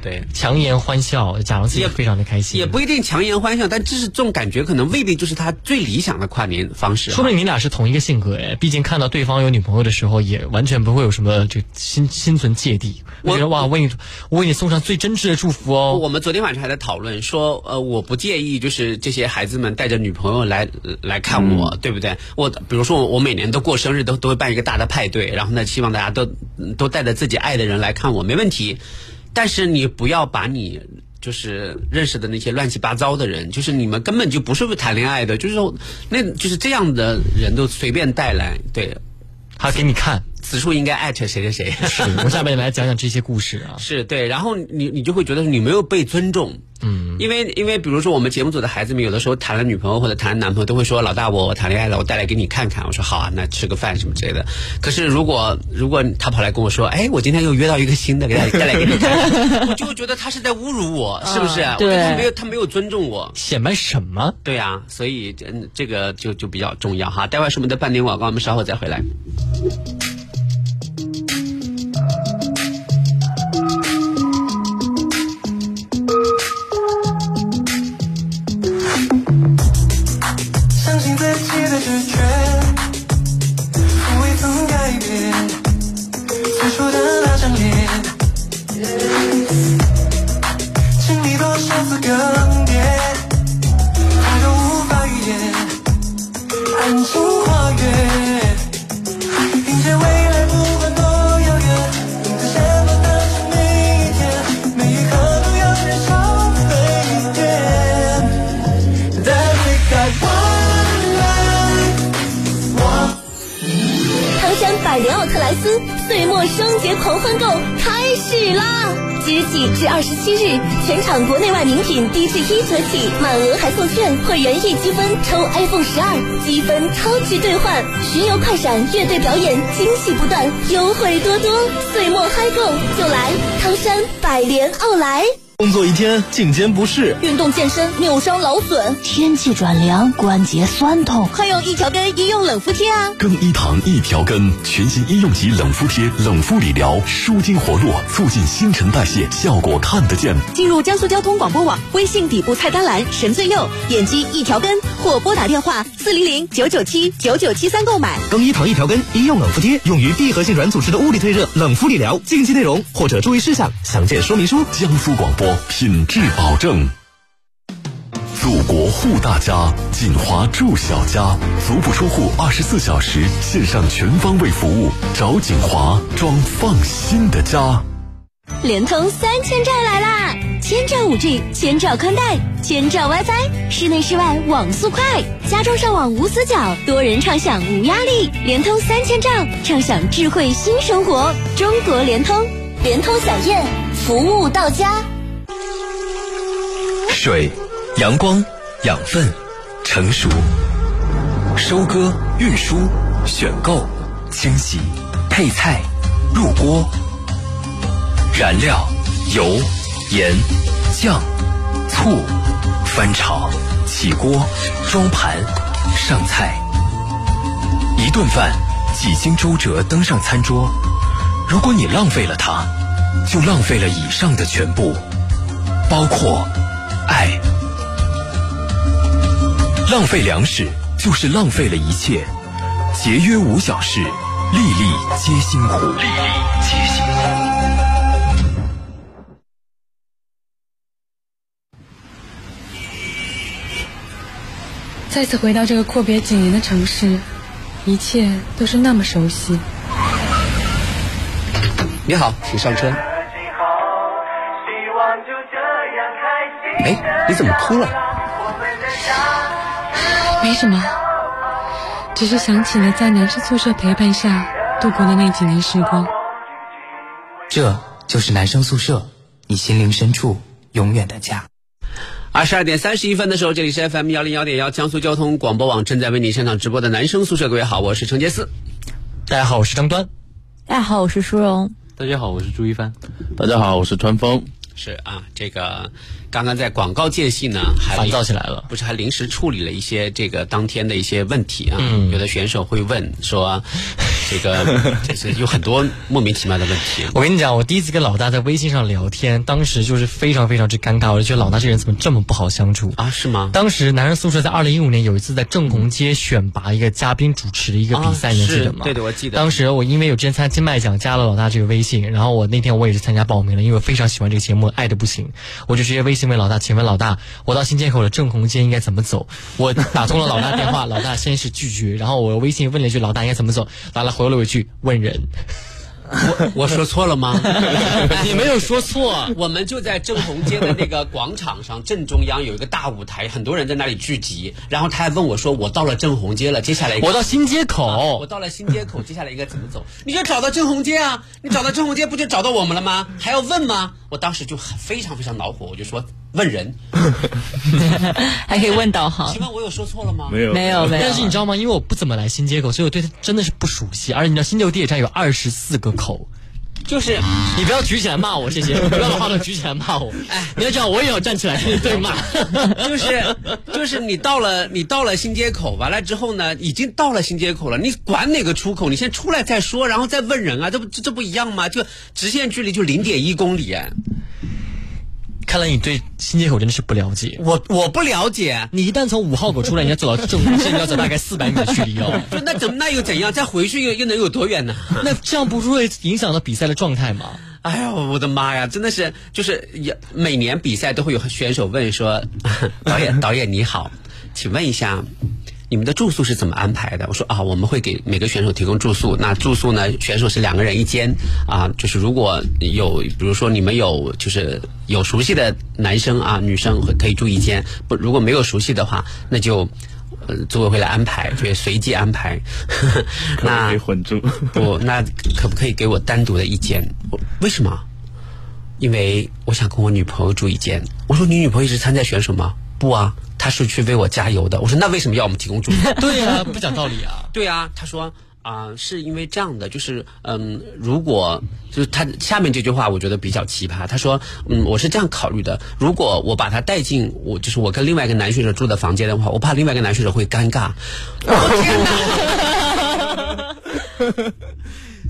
Speaker 4: 对，
Speaker 2: 强颜欢笑，假装自己非常的开心，
Speaker 4: 也不一定强颜欢笑，但这是这种感觉，可能未必就是他最理想的跨年方式。
Speaker 2: 说明你俩是同一个性格哎，毕竟看到对方有女朋友的时候，也完全不会有什么就心心存芥蒂。我觉得哇，为你我为你送上最真挚的祝福哦。
Speaker 4: 我们昨天晚上还在讨论说，呃，我不介意，就是这些孩子们带着女朋友来来看我，对不对？我比如说我我每年都过生日，都都会办一个大的派对，然后呢，希望大家都都带着自己爱的人来看我，没问题。但是你不要把你就是认识的那些乱七八糟的人，就是你们根本就不是谈恋爱的，就是那就是这样的人都随便带来，对，
Speaker 2: 他给你看。
Speaker 4: 此处应该艾特谁谁谁。
Speaker 2: 是，我下面来讲讲这些故事啊。
Speaker 4: 是对，然后你你就会觉得你没有被尊重。嗯。因为因为比如说我们节目组的孩子们，有的时候谈了女朋友或者谈了男朋友，都会说老大我我谈恋爱了，我带来给你看看。我说好啊，那吃个饭什么之类的。可是如果如果他跑来跟我说，哎，我今天又约到一个新的，给他带来给你看，我就会觉得他是在侮辱我，是不是？
Speaker 7: 对。
Speaker 4: 他没有他没有尊重我，
Speaker 2: 显摆什么？
Speaker 4: 对啊，所以这，这个就就比较重要哈。待会儿是我们的半点广告，我们稍后再回来。
Speaker 9: 唐山百联奥特莱斯岁末双节狂欢购开始啦！即日起至二十七日，全场国内外名品低至一折起，满额还送券，会员一积分抽 iPhone 十二，积分超值兑换，巡游快闪，乐队表演，惊喜不断，优惠多多，岁末嗨购就来汤山百联奥莱。
Speaker 10: 工作一天，颈肩不适，
Speaker 9: 运动健身扭伤劳损，
Speaker 11: 天气转凉，关节酸痛，
Speaker 9: 快用一条根医用冷敷贴啊！
Speaker 5: 更衣堂一条根全新医用级冷敷贴，冷敷理疗，舒筋活络，促进新陈代谢，效果看得见。
Speaker 9: 进入江苏交通广播网微信底部菜单栏“神最右”，点击一条根或拨打电话四零零九九七九九七三购买。
Speaker 10: 更衣堂一条根医用冷敷贴，用于闭合性软组织的物理退热、冷敷理疗。禁忌内容或者注意事项详见说明书。
Speaker 5: 江苏广播。品质保证，祖国护大家，锦华住小家，足不出户，二十四小时线上全方位服务，找锦华装放心的家。
Speaker 9: 联通三千兆来啦！千兆五 G，千兆宽带，千兆 WiFi，室内室外网速快，家中上网无死角，多人畅享无压力。联通三千兆，畅享智慧新生活。中国联通，联通小燕，服务到家。
Speaker 3: 水、阳光、养分、成熟、收割、运输、选购、清洗、配菜、入锅、燃料、油、盐、酱、醋、翻炒、起锅、装盘、上菜。一顿饭几经周折登上餐桌，如果你浪费了它，就浪费了以上的全部，包括。爱，浪费粮食就是浪费了一切。节约无小事，粒粒皆辛苦。粒粒皆辛苦。
Speaker 12: 再次回到这个阔别几年的城市，一切都是那么熟悉。
Speaker 4: 你好，请上车。哎，你怎么哭了？
Speaker 12: 没什么，只是想起了在男生宿舍陪伴下度过的那几年时光。
Speaker 13: 这就是男生宿舍，你心灵深处永远的家。
Speaker 4: 二十二点三十一分的时候，这里是 FM 幺零幺点幺江苏交通广播网正在为你现场直播的男生宿舍。各位好，我是程杰思。
Speaker 2: 大家好，我是张端。
Speaker 7: 大家好，我是舒荣。
Speaker 8: 大家好，我是朱一帆。
Speaker 1: 大家好，我是川峰。
Speaker 4: 是啊，这个刚刚在广告间隙呢，还
Speaker 2: 烦躁起来了，
Speaker 4: 不是还临时处理了一些这个当天的一些问题啊。有的选手会问说，这个这是有很多莫名其妙的问题。
Speaker 2: 我跟你讲，我第一次跟老大在微信上聊天，当时就是非常非常之尴尬，我就觉得老大这人怎么这么不好相处
Speaker 4: 啊？是吗？
Speaker 2: 当时男人宿舍在二零一五年有一次在正红街选拔一个嘉宾主持的一个比赛，你记得吗？
Speaker 4: 对对，我记得。
Speaker 2: 当时我因为有之前参加金麦奖，加了老大这个微信，然后我那天我也是参加报名了，因为我非常喜欢这个节目，爱的不行，我就直接微请问老大，请问老大，我到新街口的正红街应该怎么走？我打通了老大电话，老大先是拒绝，然后我微信问了一句老大应该怎么走，老大回了我一句问人。
Speaker 4: 我我说错了吗？
Speaker 2: 你没有说错，
Speaker 4: 我们就在正红街的那个广场上正中央有一个大舞台，很多人在那里聚集。然后他还问我说：“我到了正红街了，接下来
Speaker 2: 我到新街口，啊、
Speaker 4: 我到了新街口，接下来应该怎么走？你就找到正红街啊！你找到正红街不就找到我们了吗？还要问吗？”我当时就很非常非常恼火，我就说。问人，
Speaker 7: 还可以问导航。
Speaker 4: 请问我有说错了吗？
Speaker 1: 没有，
Speaker 7: 没有，没有。
Speaker 2: 但是你知道吗？因为我不怎么来新街口，所以我对它真的是不熟悉。而且你知道新街口地铁站有二十四个口，
Speaker 4: 就是
Speaker 2: 你不要举起来骂我，谢谢。不要把话筒举起来骂我。哎，你要这样，我也要站起来对骂。
Speaker 4: 就是就是你到了你到了新街口，完了之后呢，已经到了新街口了，你管哪个出口？你先出来再说，然后再问人啊，这不这这不一样吗？就直线距离就零点一公里。
Speaker 2: 看来你对新街口真的是不了解。
Speaker 4: 我我不了解。
Speaker 2: 你一旦从五号口出来，你要走到正中线，你要走大概四百米的距离哦。
Speaker 4: 那怎那又怎样？再回去又又能有多远呢？
Speaker 2: 那这样不是会影响到比赛的状态吗？
Speaker 4: 哎呦，我的妈呀！真的是，就是也每年比赛都会有选手问说：“ 导演，导演你好，请问一下。”你们的住宿是怎么安排的？我说啊，我们会给每个选手提供住宿。那住宿呢？选手是两个人一间啊。就是如果有，比如说你们有，就是有熟悉的男生啊，女生可以住一间。不，如果没有熟悉的话，那就呃组委会来安排，就随机安排。那
Speaker 1: 可以混住？
Speaker 4: 不，那可不可以给我单独的一间？为什么？因为我想跟我女朋友住一间。我说你女朋友是参赛选手吗？不啊。他是去为我加油的。我说那为什么要我们提供住宿？
Speaker 2: 对呀，不讲道理啊。
Speaker 4: 对啊，他说啊，是因为这样的，就是嗯，如果就是他下面这句话，我觉得比较奇葩。他说嗯，我是这样考虑的，如果我把他带进我就是我跟另外一个男选手住的房间的话，我怕另外一个男选手会尴尬。我
Speaker 2: 天哪！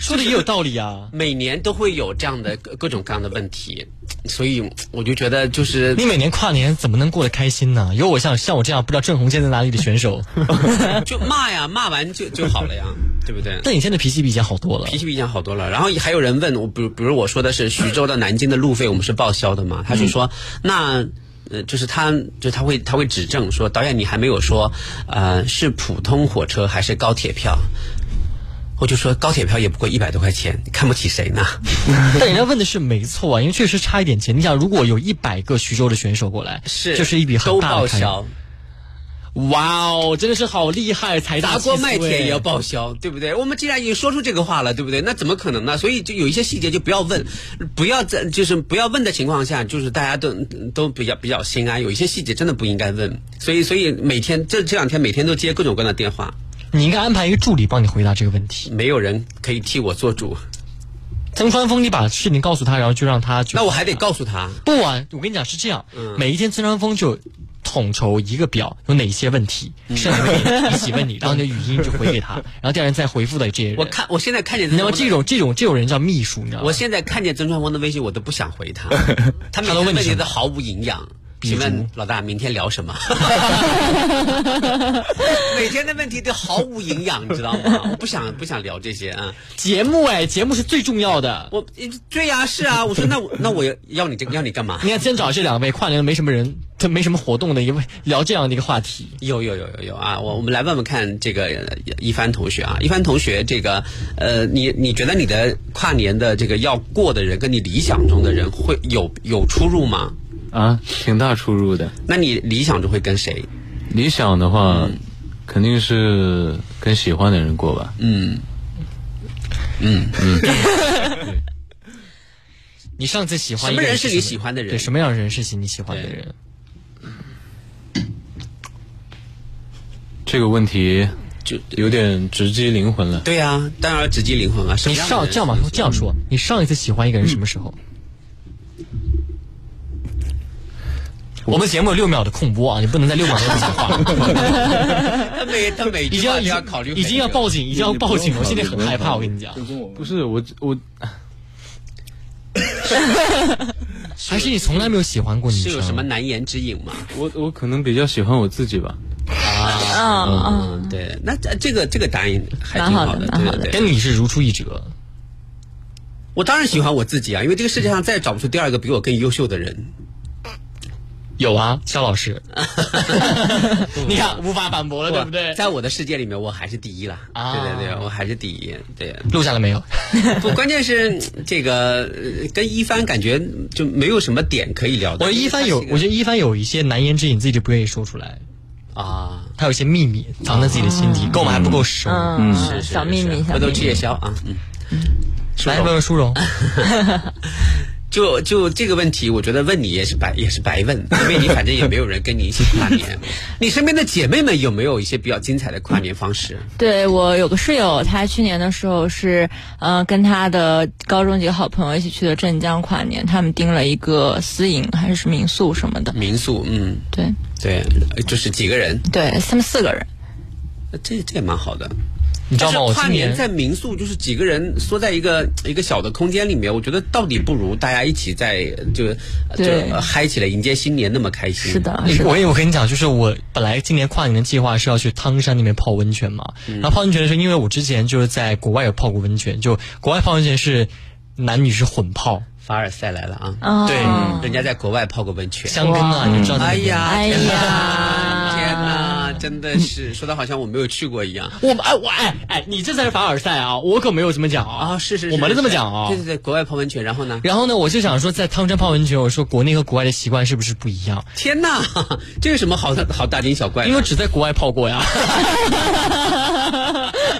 Speaker 2: 说的也有道理啊，
Speaker 4: 每年都会有这样的各各种各样的问题，所以我就觉得就是
Speaker 2: 你每年跨年怎么能过得开心呢？有我像像我这样不知道郑红线在哪里的选手，
Speaker 4: 就骂呀，骂完就就好了呀，对不对？
Speaker 2: 但你现在脾气比以前好多了，
Speaker 4: 脾气比以前好多了。然后还有人问我，比如比如我说的是徐州到南京的路费，我们是报销的嘛？他就说那呃，就是他就他会他会指正说导演你还没有说呃是普通火车还是高铁票。我就说高铁票也不过一百多块钱，你看不起谁呢？
Speaker 2: 但人家问的是没错啊，因为确实差一点钱。你想，如果有一百个徐州的选手过来，
Speaker 4: 是
Speaker 2: 就是一笔很大
Speaker 4: 的开销。
Speaker 2: 哇哦，真的是好厉害！财大
Speaker 4: 锅卖铁也要报销，对不对？我们既然已经说出这个话了，对不对？那怎么可能呢？所以就有一些细节就不要问，不要在就是不要问的情况下，就是大家都都比较比较心安。有一些细节真的不应该问，所以所以每天这这两天每天都接各种各样的电话。
Speaker 2: 你应该安排一个助理帮你回答这个问题。
Speaker 4: 没有人可以替我做主。
Speaker 2: 曾川峰，你把事情告诉他，然后就让他。
Speaker 4: 那我还得告诉他。
Speaker 2: 不啊，我跟你讲是这样。每一天曾川峰就统筹一个表，有哪些问题，剩下的一起问你，然后你的语音就回给他，然后第二天再回复的这些人。
Speaker 4: 我看我现在看见，
Speaker 2: 你知道吗？这种这种这种人叫秘书，你知道吗？
Speaker 4: 我现在看见曾川峰的微信，我都不想回他。他
Speaker 2: 的
Speaker 4: 问题都毫无营养。请问老大，明天聊什么？每天的问题都毫无营养，你知道吗？我不想不想聊这些啊。
Speaker 2: 节目哎，节目是最重要的。
Speaker 4: 我对呀，是啊。我说那我那我要你这要你干嘛？
Speaker 2: 你看，先找这两位跨年没什么人，他没什么活动的，因为聊这样的一个话题。
Speaker 4: 有有有有有啊！我我们来问问看，这个一帆同学啊，一帆同学，这个呃，你你觉得你的跨年的这个要过的人，跟你理想中的人会有有出入吗？
Speaker 8: 啊，挺大出入的。
Speaker 4: 那你理想中会跟谁？
Speaker 8: 理想的话，肯定是跟喜欢的人过吧。
Speaker 4: 嗯，嗯嗯。
Speaker 2: 你上次喜欢
Speaker 4: 什么人
Speaker 2: 是
Speaker 4: 你喜欢的人？
Speaker 2: 对，什么样的人是你喜欢的人？
Speaker 8: 这个问题就有点直击灵魂了。
Speaker 4: 对呀，当然直击灵魂了。
Speaker 2: 你上这样吧，这样说，你上一次喜欢一个人什么时候？我们节目有六秒的空播啊，你不能在六秒内不讲话。
Speaker 4: 他每 他每
Speaker 2: 已经要
Speaker 4: 考虑，
Speaker 2: 已经要报警，已经要报警，我现在很害怕，我跟你讲。
Speaker 8: 不是我我，
Speaker 2: 还是你从来没有喜欢过女生？
Speaker 4: 是有什么难言之隐吗？
Speaker 8: 我我可能比较喜欢我自己吧。
Speaker 4: 啊，嗯，对，那这这个这个答案还挺好的，对对对，
Speaker 2: 跟你是如出一辙。
Speaker 4: 我当然喜欢我自己啊，因为这个世界上再也找不出第二个比我更优秀的人。
Speaker 2: 有啊，肖老师，你看 无法反驳了，对不对？
Speaker 4: 在我的世界里面，我还是第一了。啊，对对对，我还是第一。对，
Speaker 2: 录下来没有？
Speaker 4: 不，关键是这个跟一帆感觉就没有什么点可以聊的。
Speaker 2: 我一帆有，我觉得一帆有一些难言之隐，自己就不愿意说出来。
Speaker 4: 啊，
Speaker 2: 他有一些秘密藏在自己的心底，跟我们还不够熟。
Speaker 7: 嗯，是小秘密，
Speaker 4: 回头吃夜宵啊。嗯，
Speaker 2: 来问问舒荣。
Speaker 4: 就就这个问题，我觉得问你也是白也是白问，因为你反正也没有人跟你一起跨年。你身边的姐妹们有没有一些比较精彩的跨年方式？
Speaker 7: 对我有个室友，她去年的时候是呃跟她的高中几个好朋友一起去的镇江跨年，他们订了一个私营还是民宿什么的。
Speaker 4: 民宿，嗯，
Speaker 7: 对
Speaker 4: 对，就是几个人？
Speaker 7: 对，他们四个人。
Speaker 4: 这这也蛮好的。
Speaker 2: 你知道吗？
Speaker 4: 跨年在民宿就是几个人缩在一个一个小的空间里面，我觉得到底不如大家一起在就就嗨起来迎接新年那么开心。
Speaker 7: 是的，
Speaker 2: 我也我跟你讲，就是我本来今年跨年的计划是要去汤山那边泡温泉嘛。然后泡温泉的时候，因为我之前就是在国外有泡过温泉，就国外泡温泉是男女是混泡。
Speaker 4: 凡尔赛来了
Speaker 7: 啊！
Speaker 2: 对，
Speaker 4: 人家在国外泡过温泉，
Speaker 2: 香根啊，你知道
Speaker 4: 哎呀，
Speaker 7: 哎呀，
Speaker 4: 真的是说的好像我没有去过一样。
Speaker 2: 我哎我哎哎，你这才是凡尔赛啊！我可没有这么讲啊！
Speaker 4: 啊，是是，
Speaker 2: 我没这么讲啊！
Speaker 4: 对对对，国外泡温泉，然后呢？
Speaker 2: 然后呢？我就想说，在汤山泡温泉，我说国内和国外的习惯是不是不一样？
Speaker 4: 天哪，这有什么好好大惊小怪？
Speaker 2: 因为只在国外泡过呀。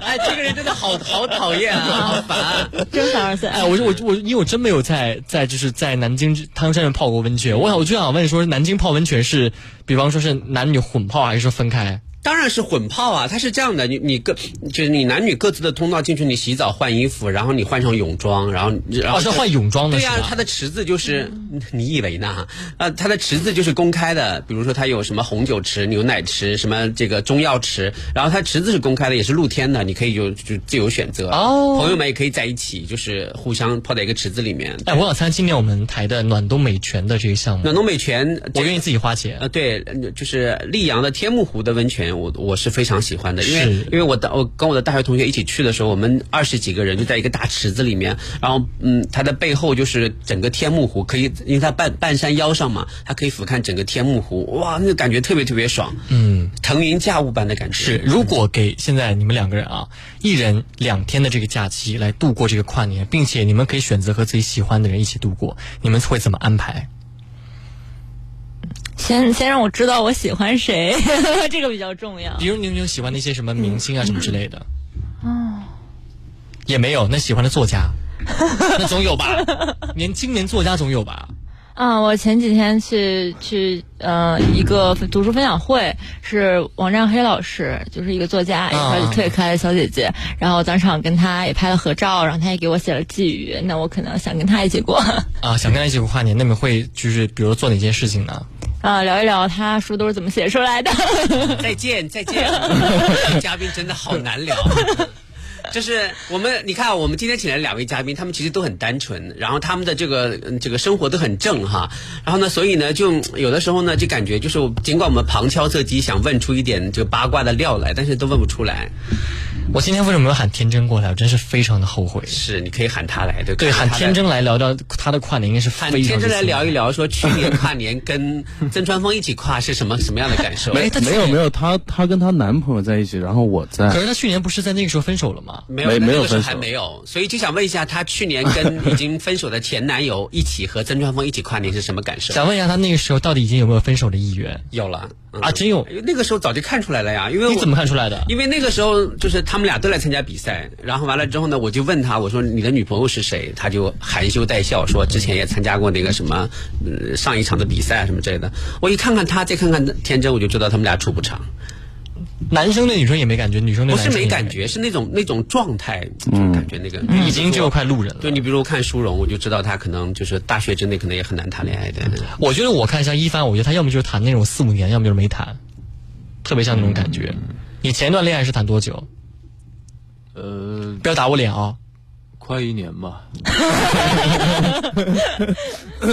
Speaker 4: 哎，这个人真的好好讨厌啊，好烦，
Speaker 7: 真凡尔赛！
Speaker 2: 哎，我说我我，因为我真没有在在就是在南京汤山泡过温泉，我想我就想问说，南京泡温泉是，比方说是男女混泡，还是说分开？
Speaker 4: 当然是混泡啊！它是这样的，你你各就是你男女各自的通道进去，你洗澡换衣服，然后你换上泳装，然后然后
Speaker 2: 是换泳装的。
Speaker 4: 对呀，它的池子就是 你以为呢？啊，它的池子就是公开的，比如说它有什么红酒池、牛奶池、什么这个中药池，然后它池子是公开的，也是露天的，你可以就就自由选择。
Speaker 2: 哦，
Speaker 4: 朋友们也可以在一起，就是互相泡在一个池子里面。
Speaker 2: 哎，我想参加今年我们台的暖冬美泉的这个项目。
Speaker 4: 暖冬美泉，
Speaker 2: 我愿意自己花钱。
Speaker 4: 呃，对，就是溧阳的天目湖的温泉，我我是非常。喜欢的，因为因为我的我跟我的大学同学一起去的时候，我们二十几个人就在一个大池子里面，然后嗯，它的背后就是整个天目湖，可以因为它半半山腰上嘛，它可以俯瞰整个天目湖，哇，那个感觉特别特别爽，
Speaker 2: 嗯，
Speaker 4: 腾云驾雾般的感觉。
Speaker 2: 是，如果给现在你们两个人啊，一人两天的这个假期来度过这个跨年，并且你们可以选择和自己喜欢的人一起度过，你们会怎么安排？
Speaker 7: 先先让我知道我喜欢谁，这个比较重要。
Speaker 2: 比如你有没有喜欢那些什么明星啊什么之类的？
Speaker 7: 哦，
Speaker 2: 也没有。那喜欢的作家，那总有吧？年青年作家总有吧？
Speaker 7: 啊，我前几天去去呃一个读书分享会，是王占黑老师，就是一个作家，一个特别可爱的小姐姐。然后当场跟她也拍了合照，然后她也给我写了寄语。那我可能想跟她一起过。
Speaker 2: 啊，想跟她一起过跨年，那你们会就是比如做哪件事情呢？
Speaker 7: 啊，聊一聊他书都是怎么写出来的。
Speaker 4: 再见，再见。嘉宾真的好难聊。就是我们，你看，我们今天请来两位嘉宾，他们其实都很单纯，然后他们的这个这个生活都很正哈。然后呢，所以呢，就有的时候呢，就感觉就是，尽管我们旁敲侧击想问出一点这个八卦的料来，但是都问不出来。
Speaker 2: 我今天为什么没有喊天真过来？我真是非常的后悔。
Speaker 4: 是，你可以喊他来，对
Speaker 2: 对，喊天真来聊聊他的跨年，应该是
Speaker 4: 喊天真来聊一聊，说去年跨年跟曾川峰一起跨是什么什么样的感受？
Speaker 1: 没没有没有，她她跟她男朋友在一起，然后我在。
Speaker 2: 可是她去年不是在那个时候分手了吗？
Speaker 4: 没有没有分手，还没有，所以就想问一下，她去年跟已经分手的前男友一起和曾川峰一起跨年是什么感受？
Speaker 2: 想问一下，她那个时候到底已经有没有分手的意愿？
Speaker 4: 有了
Speaker 2: 啊，真有！
Speaker 4: 那个时候早就看出来了呀，因为
Speaker 2: 你怎么看出来的？
Speaker 4: 因为那个时候就是他们俩都来参加比。赛，然后完了之后呢，我就问他，我说你的女朋友是谁？他就含羞带笑说，之前也参加过那个什么，呃，上一场的比赛什么之类的。我一看看他，再看看天真，我就知道他们俩处不长。
Speaker 2: 男生对女生也没感觉，女生对
Speaker 4: 不是
Speaker 2: 男生也
Speaker 4: 没感觉，是那种那种状态，就感觉那个
Speaker 2: 嗯已经就快路人了。
Speaker 4: 对你比如看舒荣，我就知道他可能就是大学之内可能也很难谈恋爱的。
Speaker 2: 我觉得我看像一帆，我觉得他要么就是谈那种四五年，要么就是没谈，特别像那种感觉。你前一段恋爱是谈多久？
Speaker 8: 呃，
Speaker 2: 不要打我脸啊！
Speaker 8: 快一年吧。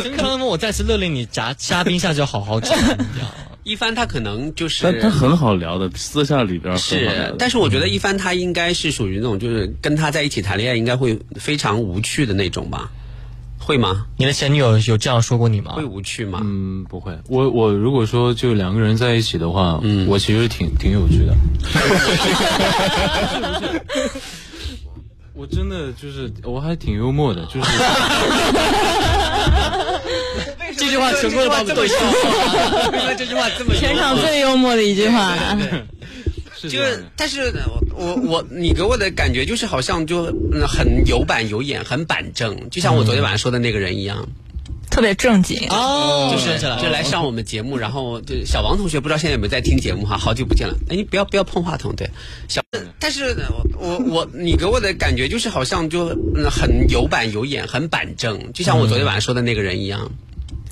Speaker 2: 经常问我再次勒令你夹 嘉宾下就好好讲，你知道吗？
Speaker 4: 一帆他可能就是
Speaker 1: 但他很好聊的，私下里边
Speaker 4: 是，但是我觉得一帆他应该是属于那种就是跟他在一起谈恋爱应该会非常无趣的那种吧？会吗？
Speaker 2: 你的前女友有这样说过你吗？
Speaker 4: 会无趣吗？
Speaker 8: 嗯，不会。我我如果说就两个人在一起的话，嗯，我其实挺挺有趣的。我真的就是我还挺幽默的，就是
Speaker 2: 这句话成功的把我们逗笑了。
Speaker 4: 这句话这么
Speaker 7: 全场最幽默的一句话。
Speaker 4: 就是，但是我我你给我的感觉就是好像就嗯很有板有眼，很板正，就像我昨天晚上说的那个人一样。
Speaker 7: 特别正经
Speaker 2: 哦
Speaker 4: 就是
Speaker 2: 想起来了
Speaker 4: 就来上我们节目，然后就小王同学不知道现在有没有在听节目哈，好久不见了。哎，你不要不要碰话筒，对，小，但是我我我你给我的感觉就是好像就嗯很有板有眼，很板正，就像我昨天晚上说的那个人一样。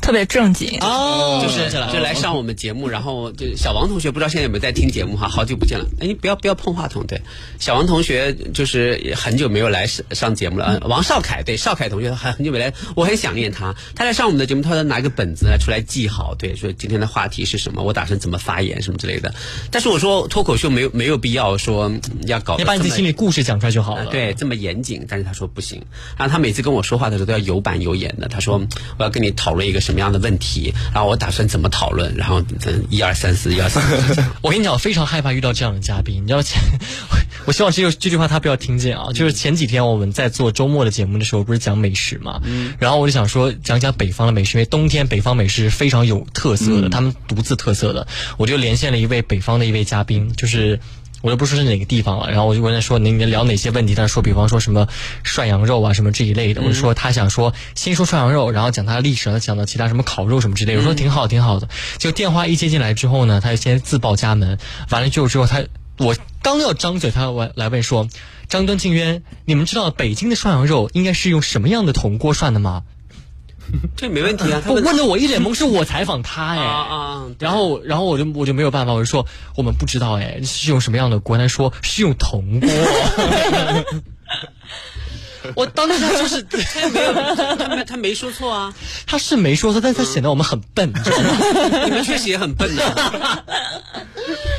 Speaker 7: 特别正经
Speaker 2: 哦
Speaker 4: 就是就来上我们节目，然后就小王同学不知道现在有没有在听节目哈，好久不见了。哎，你不要不要碰话筒，对，小王同学就是也很久没有来上上节目了。呃王少凯对少凯同学还很久没来，我很想念他。他来上我们的节目，他要拿个本子来出来记好，对，说今天的话题是什么，我打算怎么发言什么之类的。但是我说脱口秀没有没有必要说嗯要搞得
Speaker 2: 你把你自己心里故事讲出来就好了。
Speaker 4: 啊对，这么严谨，但是他说不行。然后他每次跟我说话的时候都要有板有眼的。他说我要跟你讨论一个什么样的问题，然后我打算怎么讨论，然后嗯一二三四一二三四。
Speaker 2: 我跟你讲，我非常害怕遇到这样的嘉宾。你知道前，我希望这句这句话他不要听见啊。就是前几天我们在做周末的节目的时候，不是讲美食嘛，然后我就想说讲讲北方的美食，因为冬天北方美食是非常有特色的，他们独自特色的。我就连线了一位北方的一位嘉宾，就是。我就不说是哪个地方了，然后我就问他说：“您聊哪些问题？”他说：“比方说什么涮羊肉啊，什么这一类的。我就说他想说先说涮羊肉，然后讲他的历史，讲到其他什么烤肉什么之类的。我说挺好，挺好的。就电话一接进来之后呢，他就先自报家门，完了之后之后他我刚要张嘴，他来来问说：“张端静渊，你们知道北京的涮羊肉应该是用什么样的铜锅涮的吗？”
Speaker 4: 这没问题啊，他
Speaker 2: 我问的我一脸懵，是我采访他哎，
Speaker 4: 啊啊，
Speaker 2: 然后然后我就我就没有办法，我就说我们不知道哎，是用什么样的锅？他说是用铜锅。我当时就是
Speaker 4: 他没有，他没他没说错啊，
Speaker 2: 他是没说错，但是他显得我们很笨，你知道吗？
Speaker 4: 你们确实也很笨啊。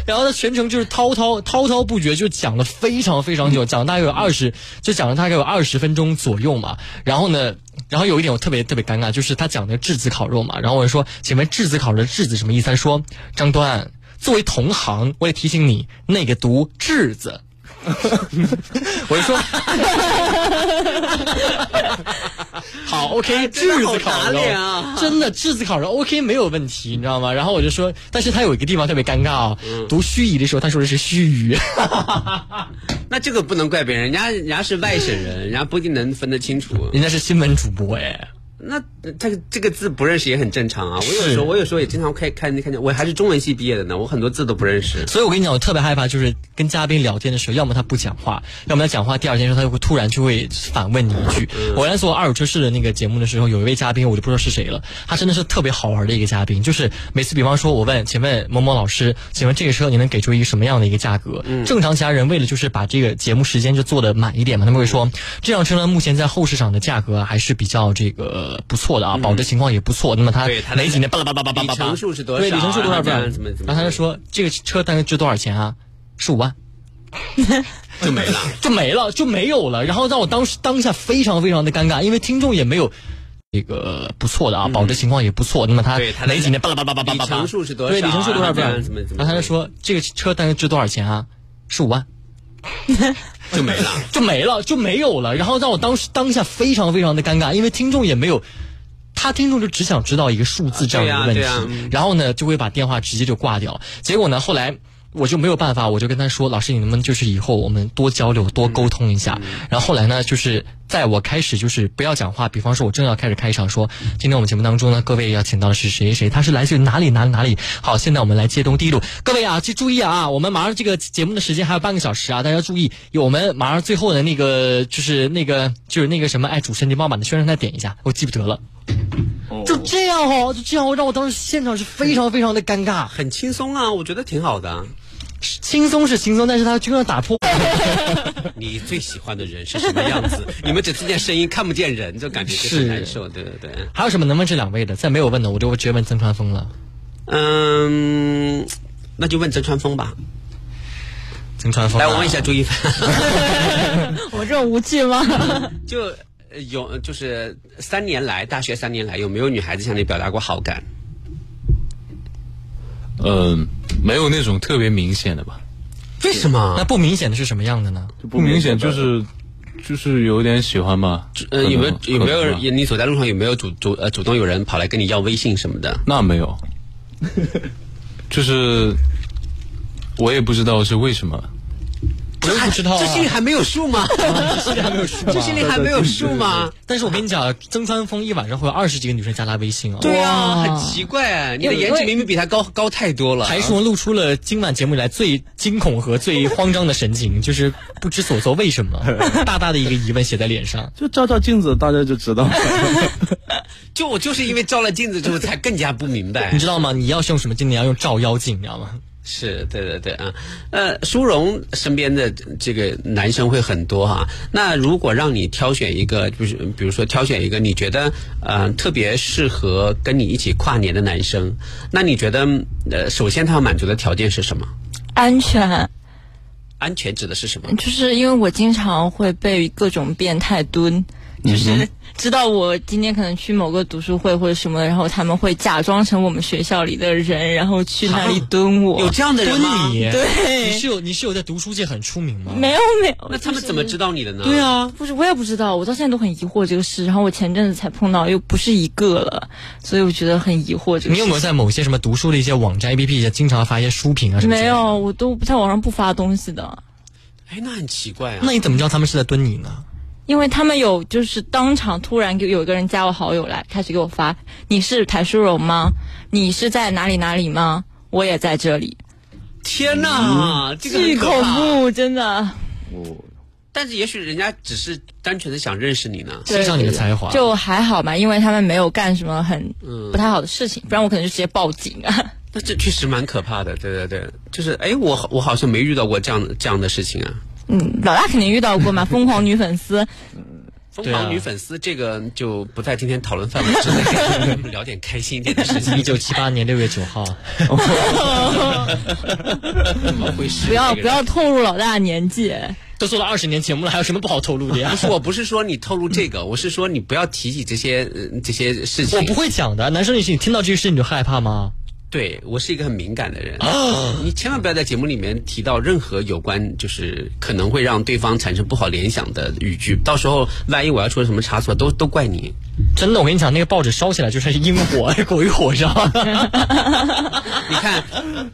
Speaker 2: 然后他全程就是滔滔滔滔不绝，就讲了非常非常久，讲了大概有二十，就讲了大概有二十分钟左右嘛。然后呢，然后有一点我特别特别尴尬，就是他讲的质子烤肉嘛，然后我就说，请问质子烤肉的质子什么意思？他说张端，作为同行，我也提醒你，那个读质子。我就说，好，OK，质子烤肉
Speaker 4: 啊，
Speaker 2: 真的质子烤肉 OK 没有问题，你知道吗？然后我就说，但是他有一个地方特别尴尬啊、读盱眙的时候他说的是须臾，
Speaker 4: 那这个不能怪别人，人家人家是外省人，人家不一定能分得清楚。
Speaker 2: 人家是新闻主播哎。
Speaker 4: 那这个这个字不认识也很正常啊。我有时候我有时候也经常看看看见，我还是中文系毕业的呢，我很多字都不认识。
Speaker 2: 所以我跟你讲，我特别害怕，就是跟嘉宾聊天的时候，要么他不讲话，要么他讲话，第二天的时候他就会突然就会反问你一句。我来做二手车市的那个节目的时候，有一位嘉宾，我就不知道是谁了，他真的是特别好玩的一个嘉宾，就是每次比方说我问，请问某某老师，请问这个车你能给出一个什么样的一个价格？正常其他人为了就是把这个节目时间就做的满一点嘛，他们会说这辆车呢目前在后市场的价格还是比较这个不错的啊，保值情况也不错。那么它哪几年巴拉巴拉巴拉巴拉巴拉，
Speaker 4: 里程数是多少
Speaker 2: 对，里程数多少
Speaker 4: 怎么怎么
Speaker 2: 然后他就说这个车大概值多少钱啊？十五万。
Speaker 4: 就没了，
Speaker 2: 就没了，就没有了。然后让我当时当下非常非常的尴尬，因为听众也没有那个不错的啊，保值情况也不错。那么他哪几年巴拉巴拉巴拉巴拉巴拉，
Speaker 4: 里程数是多少
Speaker 2: 对，里程数多少
Speaker 4: 怎么怎么
Speaker 2: 然后他就说这个车大概值多少钱啊？十五万。
Speaker 4: 就没了，
Speaker 2: 就没了，就没有了。然后让我当时当下非常非常的尴尬，因为听众也没有。他听众就只想知道一个数字这样的一个问题，然后呢就会把电话直接就挂掉。结果呢，后来我就没有办法，我就跟他说：“老师，你能不能就是以后我们多交流、多沟通一下？”然后后来呢，就是在我开始就是不要讲话，比方说我正要开始开场说：“今天我们节目当中呢，各位要请到的是谁谁，他是来自于哪里哪里哪里。”好，现在我们来接通第一路，各位啊，去注意啊，我们马上这个节目的时间还有半个小时啊，大家注意，有我们马上最后的那个就是那个就是那个什么，哎，主持人您帮我把那宣传台点一下，我记不得了。就这样哦，就这样，让我当时现场是非常非常的尴尬。
Speaker 4: 很轻松啊，我觉得挺好的。
Speaker 2: 轻松是轻松，但是他居然打破。
Speaker 4: 你最喜欢的人是什么样子？你们只听见声音，看不见人，就感觉就是难受。对对对。
Speaker 2: 还有什么能问这两位的？再没有问的，我就直接问曾传峰了。
Speaker 4: 嗯，那就问曾传峰吧。
Speaker 2: 曾传峰，
Speaker 4: 来，我问一下朱一凡。
Speaker 7: 我这种无趣吗？
Speaker 4: 就。有就是三年来，大学三年来有没有女孩子向你表达过好感？
Speaker 8: 嗯，没有那种特别明显的吧？
Speaker 4: 为什么？
Speaker 2: 那不明显的是什么样的呢？
Speaker 8: 不明显就是就是有点喜欢吧？
Speaker 4: 呃，有没有有没有你走在路上有没有主主呃主动有人跑来跟你要微信什么的？
Speaker 8: 那没有，就是我也不知道是为什么。
Speaker 2: 我也不知道，
Speaker 4: 这心里还没有数吗？
Speaker 2: 心里还没有数，
Speaker 4: 这心里还没有数吗？
Speaker 2: 但是我跟你讲，曾川峰一晚上会有二十几个女生加他微信哦。
Speaker 4: 对啊，很奇怪，你的颜值明明比他高高太多了。
Speaker 2: 还说露出了今晚节目以来最惊恐和最慌张的神情，就是不知所措，为什么？大大的一个疑问写在脸上。
Speaker 1: 就照照镜子，大家就知道。
Speaker 4: 就我就是因为照了镜子之后，才更加不明白。
Speaker 2: 你知道吗？你要用什么镜？你要用照妖镜，你知道吗？
Speaker 4: 是对对对啊，呃，苏荣身边的这个男生会很多哈。那如果让你挑选一个，就是比如说挑选一个你觉得呃特别适合跟你一起跨年的男生，那你觉得呃首先他要满足的条件是什么？
Speaker 7: 安全。
Speaker 4: 安全指的是什么？
Speaker 7: 就是因为我经常会被各种变态蹲，就是。知道我今天可能去某个读书会或者什么，然后他们会假装成我们学校里的人，然后去那里蹲我。
Speaker 4: 有这样的人吗？
Speaker 7: 对，
Speaker 2: 你是有你是有在读书界很出名吗？
Speaker 7: 没有没有。
Speaker 4: 那他们怎么知道你的呢？
Speaker 2: 对啊，
Speaker 7: 不是我也不知道，我到现在都很疑惑这个事。然后我前阵子才碰到，又不是一个了，所以我觉得很疑惑。这个
Speaker 2: 你有没有在某些什么读书的一些网站 APP 下经常发一些书评啊什么？
Speaker 7: 没有，我都不在网上不发东西的。
Speaker 4: 哎，那很奇怪啊。
Speaker 2: 那你怎么知道他们是在蹲你呢？
Speaker 7: 因为他们有就是当场突然就有一个人加我好友来，开始给我发：“你是谭淑荣吗？你是在哪里哪里吗？我也在这里。”
Speaker 4: 天哪，
Speaker 7: 巨恐怖，真的。
Speaker 4: 哦，但是也许人家只是单纯的想认识你呢，
Speaker 2: 欣赏你的才华。
Speaker 7: 就还好嘛，因为他们没有干什么很不太好的事情，不然我可能就直接报警啊。
Speaker 4: 那这确实蛮可怕的，对对对，就是哎，我我好像没遇到过这样这样的事情啊。
Speaker 7: 嗯，老大肯定遇到过嘛，疯狂女粉丝。
Speaker 4: 疯狂女粉丝这个就不在今天讨论范围之内，聊点开心一点的事情。
Speaker 2: 一九七八年六月九号。
Speaker 4: 怎么回事？
Speaker 7: 不要不要透露老大年纪，
Speaker 2: 都做了二十年节目了，还有什么不好透露的呀？
Speaker 4: 不是，我不是说你透露这个，我是说你不要提起这些这些事情。
Speaker 2: 我不会讲的，男生女生，你听到这些事你就害怕吗？
Speaker 4: 对我是一个很敏感的人，你千万不要在节目里面提到任何有关就是可能会让对方产生不好联想的语句，到时候万一我要出了什么差错，都都怪你。
Speaker 2: 真的，我跟你讲，那个报纸烧起来就是阴火，鬼火烧。
Speaker 4: 你看，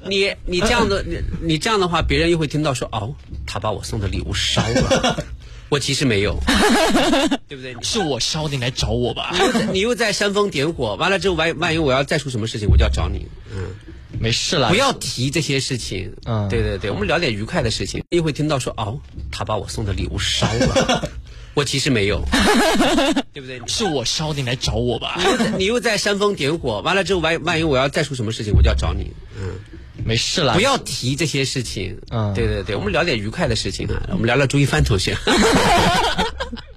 Speaker 4: 你你这样的你你这样的话，别人又会听到说哦，他把我送的礼物烧了。我其实没有，对不对？
Speaker 2: 是我烧的，你来找我吧。
Speaker 4: 你又在煽风点火，完了之后万万一我要再出什么事情，我就要找你。嗯，
Speaker 2: 没事了，
Speaker 4: 不要提这些事情。嗯，对对对，我们聊点愉快的事情。又会听到说哦，他把我送的礼物烧了，我其实没有，对不对？
Speaker 2: 是我烧的，你来找我吧。
Speaker 4: 你又在煽风点火，完了之后万万一我要再出什么事情，我就要找你。嗯。
Speaker 2: 没事了，
Speaker 4: 不要提这些事情。嗯，对对对，我们聊点愉快的事情啊。我们聊聊朱一帆同学。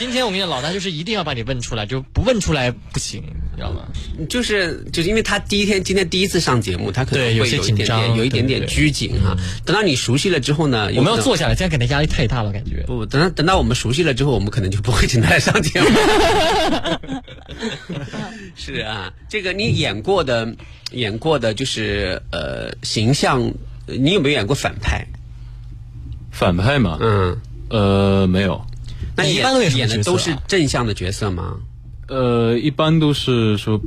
Speaker 2: 今天我跟你讲，老大就是一定要把你问出来，就不问出来不行，你知道吗？
Speaker 4: 就是就是因为他第一天今天第一次上节目，他可能会有
Speaker 2: 些紧张，
Speaker 4: 有一点点拘谨哈。等到你熟悉了之后呢，
Speaker 2: 我们要坐下来，这样给他压力太大了，感觉。
Speaker 4: 不，等到等到我们熟悉了之后，我们可能就不会请他来上节目。是啊，这个你演过的。演过的就是呃形象，你有没有演过反派？
Speaker 8: 反派嘛，嗯，呃，没有。
Speaker 4: 那
Speaker 2: 一般
Speaker 4: 演的都是正向的角色吗？
Speaker 8: 呃，一般都是说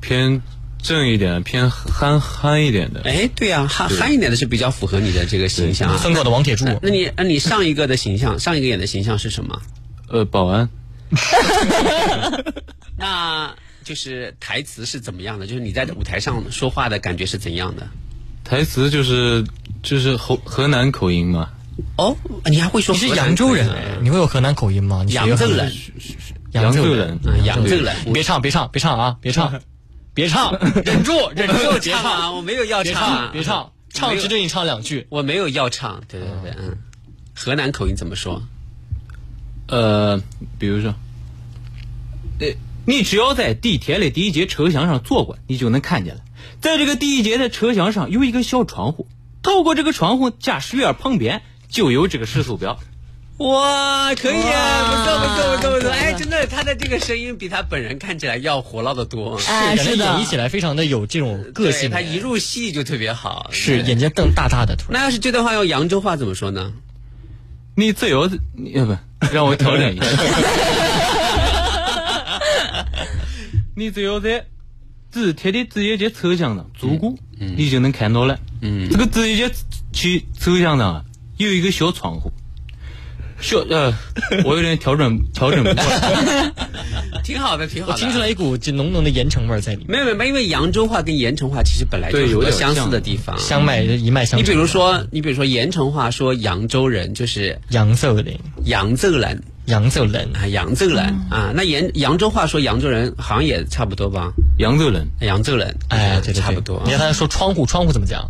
Speaker 8: 偏正一点，偏憨憨一点的。
Speaker 4: 哎，对呀、憨憨一点的是比较符合你的这个形象啊。
Speaker 2: 的王铁柱。
Speaker 4: 那你那你上一个的形象，上一个演的形象是什么？
Speaker 8: 呃，保安。
Speaker 4: 那就是台词是怎么样的？就是你在舞台上说话的感觉是怎样的？
Speaker 8: 台词就是就是河河南口音嘛。
Speaker 4: 哦，你还会说
Speaker 2: 你是扬州人你会有河南口音吗？你
Speaker 4: 扬州人，
Speaker 2: 扬州
Speaker 8: 人
Speaker 2: 嗯
Speaker 4: 扬州人
Speaker 2: 别唱，别唱，别唱啊！别唱，别唱，忍住，忍住，别
Speaker 4: 唱啊！我没有要唱，
Speaker 2: 别唱，唱只对你唱两句。
Speaker 4: 我没有要唱，对对对，嗯。河南口音怎么说？
Speaker 8: 呃，比如说，呃，你只要在地铁的第一节车厢上坐过，你就能看见了。在这个第一节的车厢上有一个小窗户，透过这个窗户，驾驶员旁边就有这个时速表。
Speaker 4: 哇，可以啊，不错不错不错不错！哎，真的，他的这个声音比他本人看起来要火辣的多。
Speaker 2: 是，感觉演绎起来非常的有这种个性。
Speaker 4: 他一入戏就特别好。
Speaker 2: 是，眼睛瞪大大的。突
Speaker 4: 然，那要是这段话用扬州话怎么说呢？
Speaker 8: 你自由，你不让我调整一下。你只有在地铁的第一节车厢上坐过，
Speaker 4: 嗯、
Speaker 8: 你就能看到了。
Speaker 4: 嗯，
Speaker 8: 这个第一节去车厢上啊，有一个小窗户。小呃，我有点调整调整不过来。
Speaker 4: 挺好的，挺好的。
Speaker 2: 我听出来一股就浓浓的盐城味在里面。
Speaker 4: 没有没有，因为扬州话跟盐城话其实本来就有点相似的地方，
Speaker 2: 相脉一脉相。
Speaker 4: 你比如说，你比如说盐城话说扬州人就是
Speaker 2: 扬州人，
Speaker 4: 扬州人，
Speaker 2: 扬州人
Speaker 4: 啊，扬州人啊。那盐扬州话说扬州人好像也差不多吧？
Speaker 8: 扬州人，
Speaker 4: 扬州人，
Speaker 2: 哎，对对
Speaker 4: 差不多。
Speaker 2: 你看他说窗户，窗户怎么讲？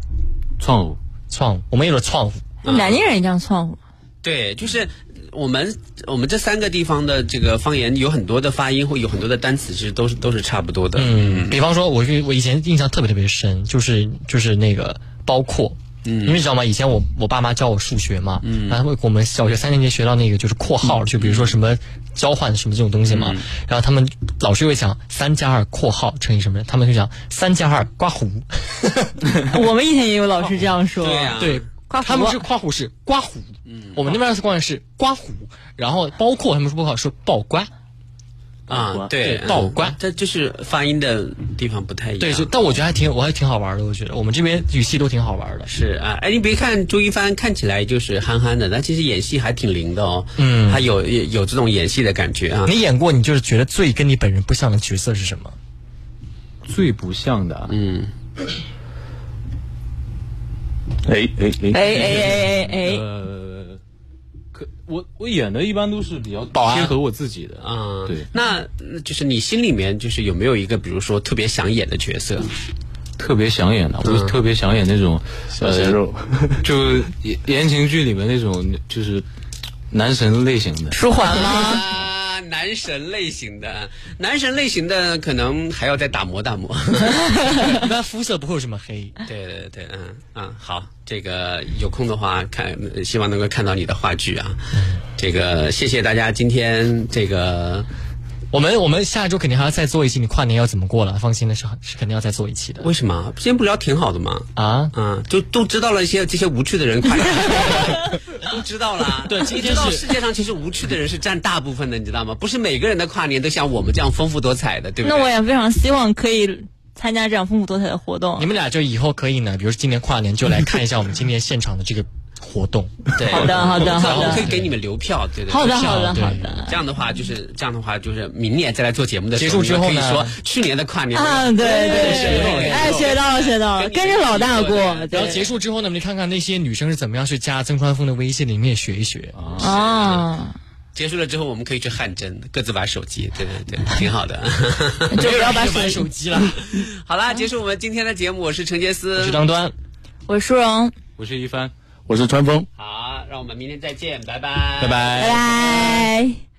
Speaker 8: 窗户，
Speaker 2: 窗户，我们有了窗户。
Speaker 7: 南京人也讲窗户。
Speaker 4: 对，就是我们我们这三个地方的这个方言有很多的发音，会有很多的单词，其实都是都是差不多的。
Speaker 2: 嗯，比方说，我我以前印象特别特别深，就是就是那个包括。嗯，因为你知道吗？以前我我爸妈教我数学嘛，嗯，然后我们小学三年级学到那个就是括号，就比如说什么交换什么这种东西嘛，然后他们老师会讲三加二括号乘以什么，他们就讲三加二刮胡。
Speaker 7: 我们以前也有老师这样说，
Speaker 4: 对呀，
Speaker 2: 对，他们是夸胡是刮胡，嗯，我们那边是光是刮胡，然后包括他们说不好说爆瓜。
Speaker 4: 啊，对，
Speaker 2: 爆瓜，
Speaker 4: 这就是发音的地方不太一样。
Speaker 2: 对，就但我觉得还挺，我还挺好玩的。我觉得我们这边语气都挺好玩的。
Speaker 4: 是啊，哎，你别看朱一帆看起来就是憨憨的，但其实演戏还挺灵的哦。
Speaker 2: 嗯，
Speaker 4: 他有有这种演戏的感觉啊。
Speaker 2: 你演过，你就是觉得最跟你本人不像的角色是什么？
Speaker 8: 最不像的，
Speaker 4: 嗯。
Speaker 8: 哎哎哎
Speaker 7: 哎哎哎哎！
Speaker 8: 呃，可我我演的一般都是比较
Speaker 2: 保安
Speaker 8: 贴合我自己的
Speaker 4: 啊。
Speaker 8: 对，
Speaker 4: 那就是你心里面就是有没有一个，比如说特别想演的角色？
Speaker 8: 特别想演的，我特别想演那种
Speaker 1: 小鲜肉，
Speaker 8: 就言言情剧里面那种就是男神类型的。
Speaker 7: 舒缓吗？
Speaker 4: 啊，男神类型的，男神类型的可能还要再打磨打磨。
Speaker 2: 一般肤色不会有什么黑。
Speaker 4: 对对对，嗯嗯，好，这个有空的话看，希望能够看到你的话剧啊。这个谢谢大家今天这个。
Speaker 2: 我们我们下周肯定还要再做一期，你跨年要怎么过了？放心的是是肯定要再做一期的。
Speaker 4: 为什么？之前不聊挺好的吗？
Speaker 2: 啊，
Speaker 4: 嗯，就都知道了一些这些无趣的人跨年 都知道了。
Speaker 2: 对，今天
Speaker 4: 知道世界上其实无趣的人是占大部分的，你知道吗？不是每个人的跨年都像我们这样丰富多彩的，对不对？
Speaker 7: 那我也非常希望可以参加这样丰富多彩的活动。
Speaker 2: 你们俩就以后可以呢，比如说今年跨年就来看一下我们今年现场的这个。活动，
Speaker 4: 对，
Speaker 7: 好的，好的，好的，
Speaker 4: 可以给你们留票，对对，
Speaker 7: 好的，好的，好的。
Speaker 4: 这样的话，就是这样的话，就是明年再来做节目的
Speaker 2: 结束之后
Speaker 4: 可以说去年的跨年
Speaker 7: 啊，对对，哎，学到了，学到了，跟着老大过。
Speaker 2: 然后结束之后呢，我们看看那些女生是怎么样去加曾川峰的微信里面学一学。
Speaker 7: 啊。
Speaker 4: 结束了之后，我们可以去汗蒸，各自玩手机，对对对，挺好的。
Speaker 7: 就不要把
Speaker 2: 玩手机了。
Speaker 4: 好啦，结束我们今天的节目，我是陈杰斯，
Speaker 2: 我是张端，
Speaker 7: 我是舒荣，
Speaker 8: 我是一帆。
Speaker 1: 我是川峰，
Speaker 4: 好，让我们明天再见，拜拜，
Speaker 2: 拜拜，
Speaker 7: 拜拜。